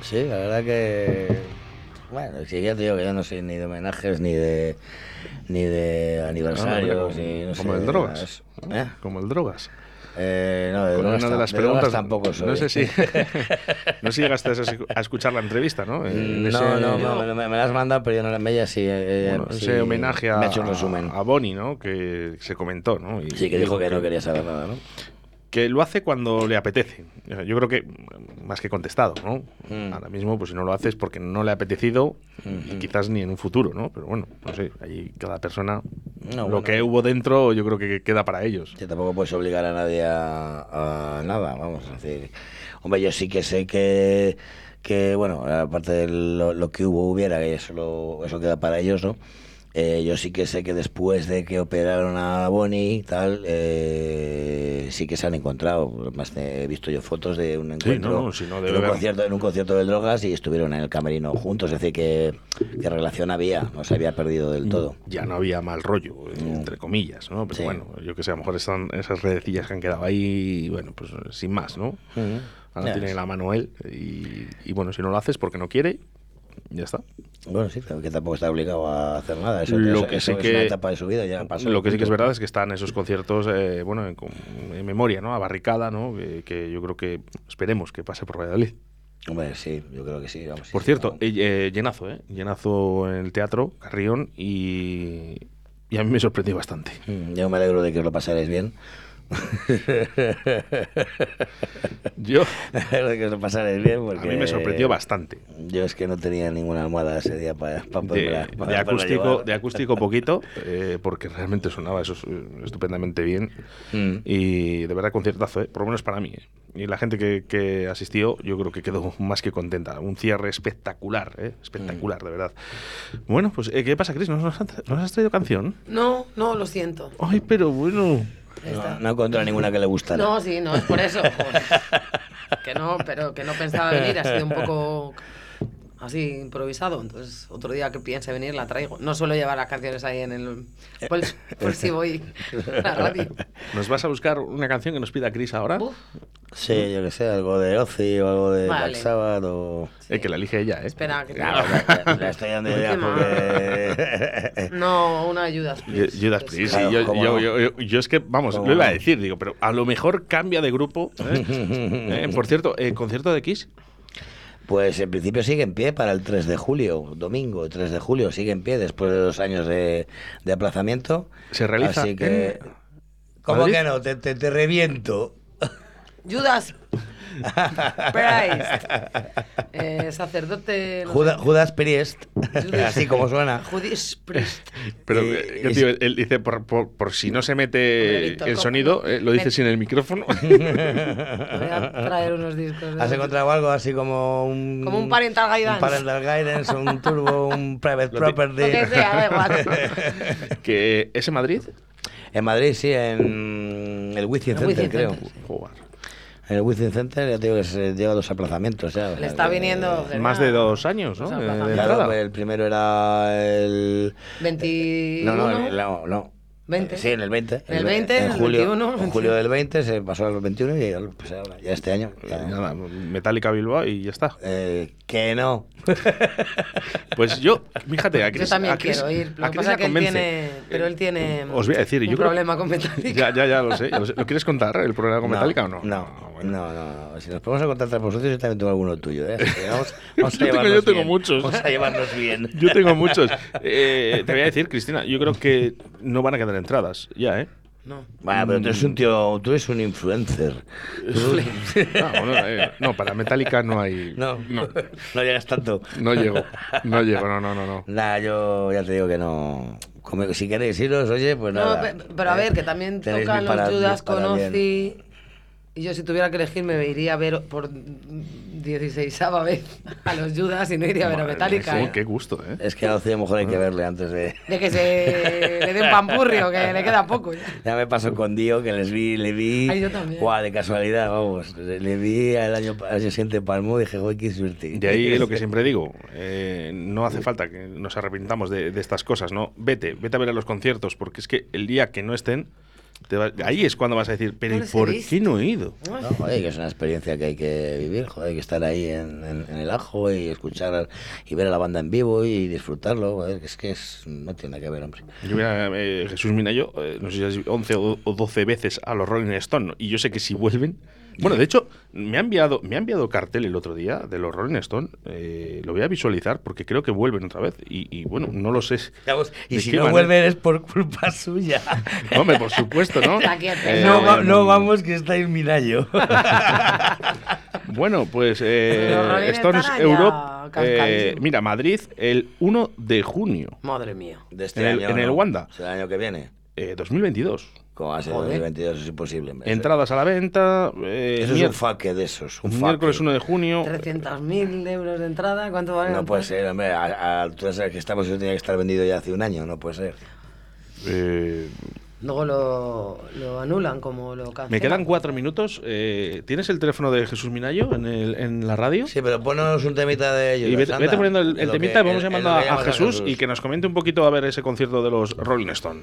Speaker 4: Sí, la verdad que. Bueno, si ya te digo que yo no soy ni de homenajes, ni de. ni de aniversarios,
Speaker 3: como,
Speaker 4: ni. No
Speaker 3: como
Speaker 4: sé,
Speaker 3: el
Speaker 4: nada
Speaker 3: drogas.
Speaker 4: de eso. ¿Eh?
Speaker 3: Como el drogas.
Speaker 4: Eh, no, de
Speaker 3: Con una de las
Speaker 4: de
Speaker 3: preguntas
Speaker 4: tampoco soy.
Speaker 3: No sé si. no sé si llegaste a, escuchar la entrevista, ¿no? En
Speaker 4: No,
Speaker 3: ese-
Speaker 4: no, no, me, me- me las has mandado, pero yo no las veía, sí. eh,
Speaker 3: bueno,
Speaker 4: sí,
Speaker 3: ese homenaje a,
Speaker 4: Me ha hecho un resumen.
Speaker 3: a Bonnie, ¿no? Que se comentó, ¿no? Y-
Speaker 4: Sí, que dijo que no quería saber nada, ¿no?
Speaker 3: Que lo hace cuando le apetece. Yo creo que más que contestado, ¿no?
Speaker 4: Mm.
Speaker 3: Ahora mismo, pues si no lo hace es porque no le ha apetecido y quizás ni en un futuro, ¿no? Pero bueno, no sé, ahí cada persona,
Speaker 4: No,
Speaker 3: lo
Speaker 4: bueno.
Speaker 3: que hubo dentro, yo creo que queda para ellos.
Speaker 4: Que tampoco puedes obligar a nadie a, a nada, vamos a decir. Hombre, yo sí que sé que, que bueno, aparte de lo, lo que hubo, hubiera, que eso, lo- eso queda para ellos, ¿no? Eh, yo sí que sé que después de que operaron a Bonnie y tal, eh, sí que se han encontrado. Además, he visto yo fotos de un encuentro
Speaker 3: no, no,
Speaker 4: en, un concierto, en un concierto de drogas y estuvieron en el camerino juntos. Es decir, que, que relación había, no se había perdido del todo.
Speaker 3: Ya no había mal rollo, eh, entre comillas, ¿no? Pero
Speaker 4: Sí.
Speaker 3: bueno, yo que sé, a lo mejor están esas redecillas que han quedado ahí, bueno, pues sin más, ¿no? Ahora
Speaker 4: Ya
Speaker 3: tiene la mano él y, y bueno, si no lo haces porque no quiere, ya está.
Speaker 4: Bueno, sí, que tampoco está obligado a hacer nada. Eso,
Speaker 3: Lo
Speaker 4: eso-
Speaker 3: que
Speaker 4: eso
Speaker 3: sí
Speaker 4: es
Speaker 3: que-
Speaker 4: una etapa de su vida, ya pasó.
Speaker 3: Lo que sí que es verdad es que están esos conciertos, eh, bueno, en, en memoria, ¿no? A barricada, ¿no? Que, que yo creo que esperemos que pase por Valladolid.
Speaker 4: Hombre, sí, yo creo que sí. Vamos,
Speaker 3: Por
Speaker 4: sí,
Speaker 3: cierto, eh, eh, llenazo, ¿eh? Llenazo en el teatro, Carrión, y, y a mí me sorprendió bastante.
Speaker 4: Mm, Yo me alegro de que os lo pasaréis bien.
Speaker 3: Yo.
Speaker 4: De que os lo pasaréis bien porque...
Speaker 3: A mí me sorprendió bastante.
Speaker 4: Yo es que no tenía ninguna almohada ese día para, para
Speaker 3: De,
Speaker 4: poderla-
Speaker 3: de
Speaker 4: para poderla
Speaker 3: acústico, de acústico poquito, eh, porque realmente sonaba eso eh, estupendamente bien.
Speaker 4: Mm.
Speaker 3: Y de verdad conciertazo, ¿eh? por lo menos para mí. ¿eh? Y la gente que, que asistió, yo creo que quedó más que contenta. Un cierre espectacular, ¿eh? espectacular, de verdad. Bueno, pues, eh, ¿qué pasa, nos has- nos has traído canción?
Speaker 5: No, no, lo siento.
Speaker 3: Ay, pero bueno.
Speaker 4: No, no encontrado ninguna que le gustara.
Speaker 5: No, sí, no, es por eso. Que no, pero que no pensaba venir, ha sido un poco así improvisado. Entonces, otro día que piense venir la traigo. No suelo llevar las canciones ahí en el. Por, por si voy a la radio.
Speaker 3: ¿Nos vas a buscar una canción que nos pida Chris ahora?
Speaker 4: Sí, yo que sé, algo de Ozzy o algo de
Speaker 5: Vale.
Speaker 4: Black Sabbath o...
Speaker 3: Eh, que la elige ella, ¿eh?
Speaker 5: Espera, que
Speaker 4: Claro, la, la- la estoy dando idea porque...
Speaker 5: No, una ayuda.
Speaker 3: Yo- Judas Priest, sí,
Speaker 4: Claro,
Speaker 3: yo, yo-
Speaker 4: no.
Speaker 3: yo- yo- yo es que, vamos, lo iba a decir, digo, pero a lo mejor cambia de grupo. ¿eh? Eh, por cierto, eh, concierto de Kiss.
Speaker 4: Pues en principio sigue en pie para el 3 de julio, domingo 3 de julio, sigue en pie después de dos años de, de aplazamiento.
Speaker 3: Se realiza
Speaker 4: Así que...
Speaker 3: en
Speaker 4: ¿Cómo
Speaker 3: Madrid?
Speaker 4: que no? Te, te, te reviento.
Speaker 5: Judas Priest. Eh, sacerdote. no
Speaker 4: Juda-
Speaker 5: sé.
Speaker 4: Judas Priest,
Speaker 5: Judas-
Speaker 4: así como suena.
Speaker 5: Judas Priest.
Speaker 3: Pero,
Speaker 4: Y-
Speaker 3: eh, yo
Speaker 4: y-
Speaker 3: digo, él dice, por, por- por si no se
Speaker 5: Hombre,
Speaker 3: mete
Speaker 5: Víctor,
Speaker 3: el
Speaker 5: ¿cómo?
Speaker 3: sonido, eh, lo dice
Speaker 5: Ven.
Speaker 3: sin el micrófono.
Speaker 5: Voy a traer unos discos.
Speaker 4: ¿Has encontrado algo así como un...
Speaker 5: Como un parental guidance.
Speaker 4: Un parental guidance, un turbo, un private
Speaker 3: Lo ti-
Speaker 4: property.
Speaker 5: Lo que sea, da igual.
Speaker 3: que es en Madrid.
Speaker 4: En Madrid, sí, en el Wizzing
Speaker 5: El
Speaker 4: Center,
Speaker 5: Wizzing
Speaker 4: creo.
Speaker 5: Center,
Speaker 3: Joder.
Speaker 4: En el Wizzing Center, ya te digo que se lleva dos aplazamientos. Ya, o
Speaker 5: Le
Speaker 4: sea
Speaker 5: está
Speaker 4: que-
Speaker 5: viniendo.
Speaker 3: Más de dos años, ¿no?
Speaker 5: Pues.
Speaker 4: Claro, el primero era el...
Speaker 5: 21.
Speaker 4: No, no, el- no, no.
Speaker 5: 20.
Speaker 4: Sí, en el 20.
Speaker 5: En el 20, en el
Speaker 4: julio,
Speaker 5: 21,
Speaker 4: En julio del 20 se pasó al 21 y pues ahora, ya este año. ya-
Speaker 3: Metallica Bilbao y ya está.
Speaker 4: Eh, que no.
Speaker 3: Pues yo, fíjate, a Chris,
Speaker 5: Yo también
Speaker 3: a Chris-
Speaker 5: quiero ir. Lo
Speaker 3: a
Speaker 5: que pasa que él tiene. Pero él tiene.
Speaker 3: Os voy a decir,
Speaker 5: un
Speaker 3: yo creo-
Speaker 5: problema con Metallica.
Speaker 3: Ya, ya, ya lo sé, ya lo sé. ¿Lo quieres contar, el problema con Metallica o no?
Speaker 4: No,
Speaker 3: bueno.
Speaker 4: no, no, no. Si nos ponemos a contar entre vosotros, yo también tengo alguno tuyo. ¿eh? Vamos, a
Speaker 3: Yo tengo-
Speaker 4: llevarnos
Speaker 3: yo tengo
Speaker 4: bien.
Speaker 3: muchos.
Speaker 4: Vamos a llevarnos bien.
Speaker 3: Yo tengo muchos. Eh, te voy a decir, Cristina, yo creo que no van a quedar entradas ya, ¿eh?
Speaker 5: No.
Speaker 4: Bueno, pero tú eres un tío, tú eres un influencer.
Speaker 3: No, bueno, eh, no, para Metallica no hay.
Speaker 4: No,
Speaker 3: no,
Speaker 4: no llegas tanto.
Speaker 3: no llego. No llego, no, no, no. no.
Speaker 4: Nada, yo ya te digo que no. Como- si queréis iros, oye, pues
Speaker 5: No,
Speaker 4: nada.
Speaker 5: pe- pero a ver, que también tocan los Judas con
Speaker 4: bien.
Speaker 5: Ozzy. Y yo, si tuviera que elegir, me iría a ver por 16 vez a los Judas y no iría a ver a Metallica.
Speaker 3: mía,
Speaker 5: ¿eh?
Speaker 3: Qué gusto, ¿eh?
Speaker 4: Es que a Ozzy a lo mejor hay que verle antes de.
Speaker 5: De que se le dé un pampurrio, que le queda poco. ya.
Speaker 4: Ya me pasó con Dio, que les vi, le vi.
Speaker 5: Ay, yo también.
Speaker 4: Guau, de casualidad, vamos. Le vi el año, al año siguiente en Palmo y dije, joder, qué suerte.
Speaker 3: De ahí lo que siempre digo, eh, no hace falta que nos arrepintamos de, de estas cosas, ¿no? Vete, vete a ver a los conciertos, porque es que el día que no estén, va- ahí es cuando vas a decir, pero ¿y por qué no he ido?
Speaker 4: No, joder, que es una experiencia que hay que vivir, joder, hay que estar ahí en, en- en el ajo y escuchar y ver a la banda en vivo y disfrutarlo, joder, que es que es, no tiene nada que ver, hombre.
Speaker 3: Yo mira, eh, Jesús Minayo, eh, no sé si has ido 11 o o 12 veces a los Rolling Stone y yo sé que si vuelven... Bueno, de hecho, me ha enviado, me ha enviado cartel el otro día de los Rolling Stone. eh, lo voy a visualizar porque creo que vuelven otra vez. Y, y, bueno, no lo sé.
Speaker 4: Y si no
Speaker 3: manera.
Speaker 4: vuelven es por culpa suya.
Speaker 3: Hombre, por supuesto, ¿no? Eh,
Speaker 4: no, va- no vamos, que está en Minayo.
Speaker 3: Bueno, pues eh, Stones Europe. eh, mira, Madrid el 1 de junio.
Speaker 5: Madre mía.
Speaker 4: De este
Speaker 3: En el-
Speaker 4: año,
Speaker 3: en el. Wanda.
Speaker 4: Es el año que viene.
Speaker 3: Eh, 2022.
Speaker 4: Va a ser
Speaker 5: Joder.
Speaker 4: 2022, es imposible. hombre.
Speaker 3: Entradas a la venta. eh,
Speaker 4: Eso es un faque de esos. Un
Speaker 3: miércoles 1 de junio.
Speaker 5: 300.000 euros de entrada, ¿cuánto vale?
Speaker 4: No puede ser, hombre. A, a alturas en las que estamos, eso tenía que estar vendido ya hace un año, no puede ser.
Speaker 3: Eh,
Speaker 5: Luego lo, lo anulan como lo cancelan.
Speaker 3: me quedan cuatro minutos. eh, ¿Tienes el teléfono de Jesús Minayo en, el- en la radio?
Speaker 4: Sí, pero ponos un temita de ellos.
Speaker 3: Y vete, poniendo el, temita
Speaker 4: que-
Speaker 3: y vamos llamando
Speaker 4: lo
Speaker 3: a,
Speaker 4: que
Speaker 3: a Jesús, y que nos comente un poquito a ver ese concierto de los Rolling Stone.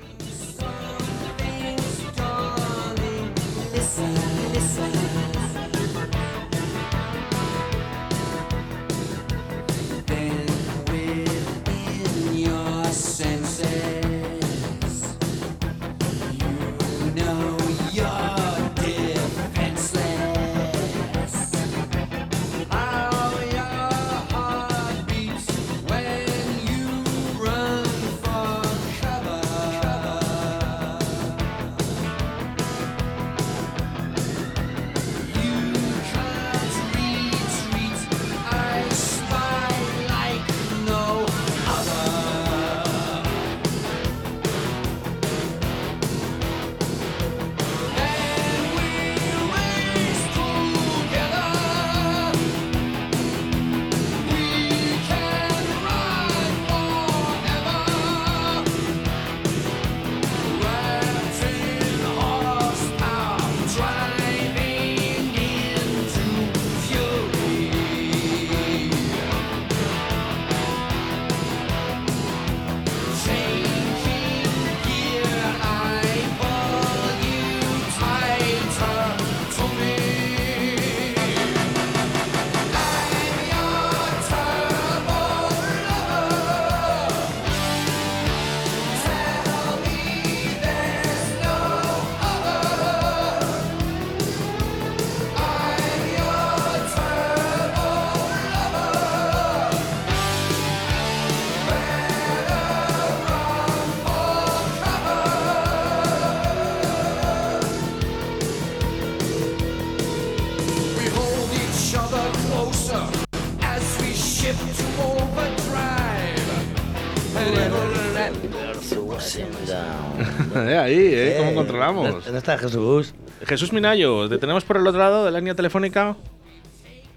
Speaker 3: Ahí, ¿eh? ¿Cómo
Speaker 4: Eh,
Speaker 3: controlamos?
Speaker 4: ¿Dónde está Jesús?
Speaker 3: Jesús Minayo, ¿te tenemos por el otro lado de la línea telefónica?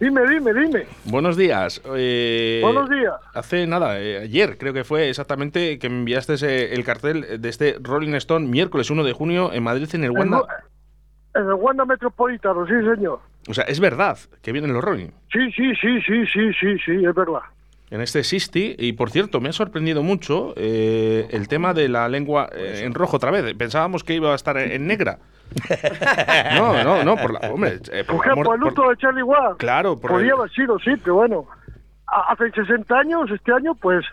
Speaker 13: Dime, dime, dime.
Speaker 3: Buenos días. eh,
Speaker 13: Buenos días.
Speaker 3: Hace nada, eh, ayer creo que fue exactamente que me enviaste ese- el cartel de este Rolling Stone miércoles 1 de junio en Madrid en el Wanda.
Speaker 13: En el Wanda Metropolitano, sí, señor.
Speaker 3: O sea, es verdad que vienen los Rolling.
Speaker 13: Sí, sí, sí, sí, sí, sí, sí, es verdad.
Speaker 3: En este Sisti, y por cierto, me ha sorprendido mucho eh, el tema de la lengua eh, en rojo otra vez. Pensábamos que iba a estar en, en negra. No, no, no, por la. Hombre, eh, por
Speaker 13: Por
Speaker 3: el
Speaker 13: el
Speaker 3: por-
Speaker 13: luto de Charlie Watts.
Speaker 3: Claro, por
Speaker 13: Podría
Speaker 3: el-
Speaker 13: haber sido, sí, pero bueno. Hace 60 años, este año, pues,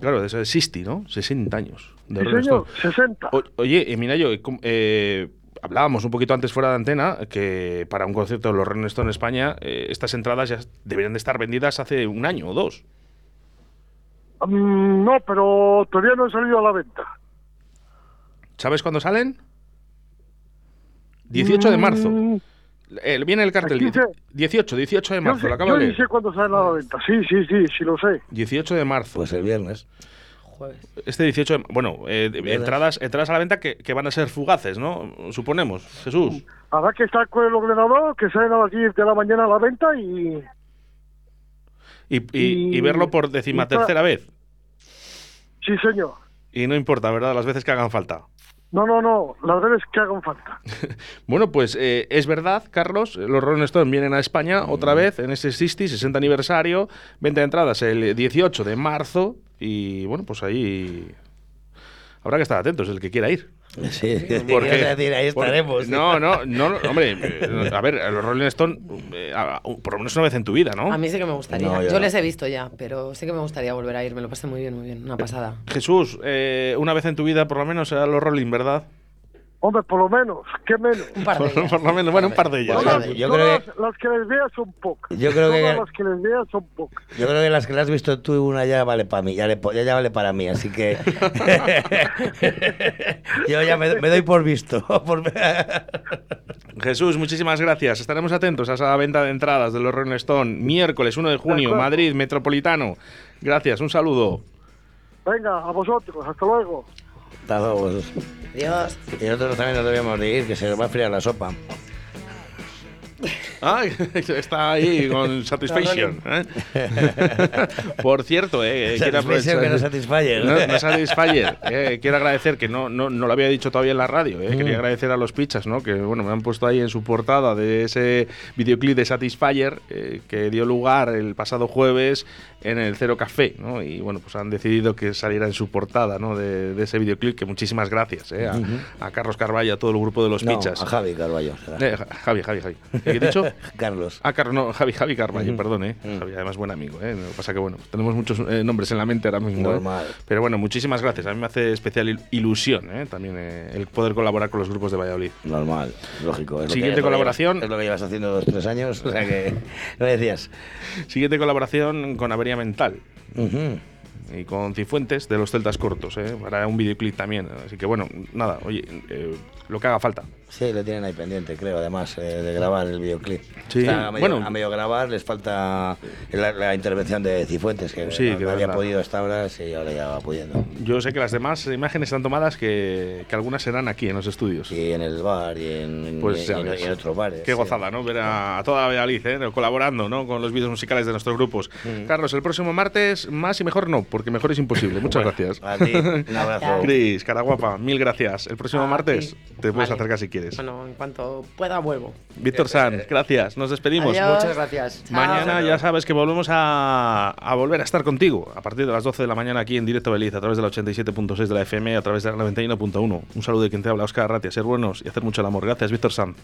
Speaker 3: Claro, es el Sisti, ¿no? 60 años. de
Speaker 13: sí, señor,
Speaker 3: Stone.
Speaker 13: 60.
Speaker 3: O- oye, eh, mira yo, eh, eh, hablábamos un poquito antes fuera de antena que para un concierto de los Rolling Stone en España, eh, estas entradas ya deberían de estar vendidas hace un año o dos.
Speaker 13: Mm, no, pero todavía no han salido a la venta.
Speaker 3: ¿Sabes cuándo salen? 18 de marzo.
Speaker 13: Mm,
Speaker 3: Eh, viene el cartel.
Speaker 13: Aquí dice-
Speaker 3: 18, 18 de
Speaker 13: yo
Speaker 3: marzo,
Speaker 13: sé-
Speaker 3: lo acabo
Speaker 13: yo
Speaker 3: de leer.
Speaker 13: sé cuándo salen a la venta. Sí, sí, sí, sí lo sé.
Speaker 3: 18 de marzo.
Speaker 4: Pues el viernes.
Speaker 3: Este 18 de, Bueno, eh, entradas, entradas a la venta que, que van a ser fugaces, ¿no? Suponemos. Jesús.
Speaker 13: Habrá que estar con el ordenador, que salen a las 10 de la mañana a la venta y...
Speaker 3: Y, y- y
Speaker 13: Y-
Speaker 3: verlo por décima
Speaker 13: y está-
Speaker 3: tercera vez.
Speaker 13: Sí, señor.
Speaker 3: Y no importa, ¿verdad? Las veces que hagan falta.
Speaker 13: No, no, no, las veces que hagan falta.
Speaker 3: Bueno, pues eh, es verdad, Carlos, los Rolling Stones vienen a España otra vez en ese 60, 60 aniversario, venta de entradas el 18 de marzo y bueno, pues ahí habrá que estar atentos el que quiera ir.
Speaker 4: Sí,
Speaker 3: Porque-
Speaker 4: decir, ahí estaremos.
Speaker 3: No, no, no, no, hombre, eh, a ver, los Rolling Stone, eh, a- por lo menos una vez en tu vida, ¿no?
Speaker 5: A mí sí que me gustaría.
Speaker 3: No, yo
Speaker 5: yo
Speaker 3: no.
Speaker 5: les he visto ya, pero sí que me gustaría volver a ir. Me lo pasé muy bien, muy bien. Una pasada.
Speaker 3: Jesús, eh, una vez en tu vida por lo menos a los Rolling, ¿verdad?
Speaker 13: Hombre, por lo menos, ¿qué menos?
Speaker 5: Un par de
Speaker 3: Por, por lo menos, bueno, un par de ellas.
Speaker 4: Todas- yo creo que-
Speaker 13: las que les veas son pocas.
Speaker 4: Yo creo que-
Speaker 13: Todas las que les veas son pocas.
Speaker 4: Yo creo que las que las has visto tú, una ya vale para mí, ya, le ya, ya vale para mí, así que yo ya me, me doy por visto. por-
Speaker 3: Jesús, muchísimas gracias. Estaremos atentos a esa venta de entradas de los Rolling Stone. Miércoles 1 de junio. Madrid, Metropolitano. Gracias, un saludo.
Speaker 13: Venga, a vosotros, hasta luego.
Speaker 4: Hasta luego, vosotros.
Speaker 5: Dios.
Speaker 4: Y nosotros también nos debíamos de ir, que se nos va a enfriar la sopa.
Speaker 3: Ah, está ahí con Satisfaction. ¿eh? Por cierto, eh, quiero
Speaker 4: Satisfaction
Speaker 3: aprovechar-
Speaker 4: que no Satisfyer.
Speaker 3: No, no eh, quiero agradecer que no, no, no lo había dicho todavía en la radio. eh, Quería
Speaker 4: Mm.
Speaker 3: agradecer a los pichas, ¿no? Que bueno, me han puesto ahí en su portada de ese videoclip de Satisfyer eh, que dio lugar el pasado jueves en el Cero Café, ¿no? Y bueno, pues han decidido que saliera en su portada, ¿no? De, de ese videoclip. Que muchísimas gracias, eh, a, Carlos Carballo, a todo el grupo de los
Speaker 4: No,
Speaker 3: pichas.
Speaker 4: a Javi Carballo.
Speaker 3: Eh, Ja- Javi, Javi, Javi. ¿Qué he dicho?
Speaker 4: Carlos.
Speaker 3: Ah, Carlos, no, Javi, Javi Carballo, perdón, eh. Javi, además buen amigo, eh. Lo que pasa que, bueno, tenemos muchos eh, nombres en la mente ahora mismo.
Speaker 4: Normal.
Speaker 3: Pero bueno, muchísimas gracias. A mí me hace especial il- ilusión, eh, también el poder colaborar con los grupos de Valladolid.
Speaker 4: Normal, lógico. es
Speaker 3: Siguiente
Speaker 4: es lo que
Speaker 3: colaboración.
Speaker 4: Es lo que llevas haciendo dos, tres años, o sea que... ¿Lo decías?
Speaker 3: Siguiente colaboración con Avería Mental. Y con Cifuentes de los Celtas Cortos, ¿eh? para un videoclip también. Así que bueno, nada, oye, eh, lo que haga falta.
Speaker 4: Sí, lo tienen ahí pendiente, creo, además, eh, de grabar el videoclip.
Speaker 3: Sí,
Speaker 4: Está a medio,
Speaker 3: bueno.
Speaker 4: a medio grabar, les falta la, la intervención de Cifuentes, que
Speaker 3: Sí,
Speaker 4: no,
Speaker 3: que
Speaker 4: no había podido hasta ahora, sí, ahora ya va pudiendo.
Speaker 3: Yo sé que las demás imágenes están tomadas que, que algunas serán aquí en los estudios.
Speaker 4: Y en el bar y en,
Speaker 3: Pues
Speaker 4: y,
Speaker 3: ya
Speaker 4: y en-
Speaker 3: ves.
Speaker 4: y en otros bares.
Speaker 3: Qué
Speaker 4: sí.
Speaker 3: gozada, ¿no? Ver a, a toda Valladolid ¿eh? colaborando ¿no? con los vídeos musicales de nuestros grupos.
Speaker 4: Mm.
Speaker 3: Carlos, el próximo martes, más y mejor no, porque mejor es imposible. Muchas
Speaker 4: Bueno,
Speaker 3: gracias.
Speaker 4: a ti, un abrazo.
Speaker 3: Cris, cara guapa, mil gracias. El próximo
Speaker 5: A
Speaker 3: martes
Speaker 5: ti.
Speaker 3: Te puedes
Speaker 5: Vale.
Speaker 3: acercar si quieres.
Speaker 5: Bueno, en cuanto pueda, vuelvo.
Speaker 3: Víctor Sanz, gracias. Nos despedimos.
Speaker 5: Adiós.
Speaker 9: Muchas gracias.
Speaker 5: Chao.
Speaker 3: Mañana ya sabes que volvemos a, a volver a estar contigo a partir de las 12 de la mañana aquí en directo Beliz a través de la 87.6 de la FM a través de la 91.1. Un saludo de quien te habla, Oscar Ratia. Ser buenos y hacer mucho el amor. Gracias, Víctor Sanz.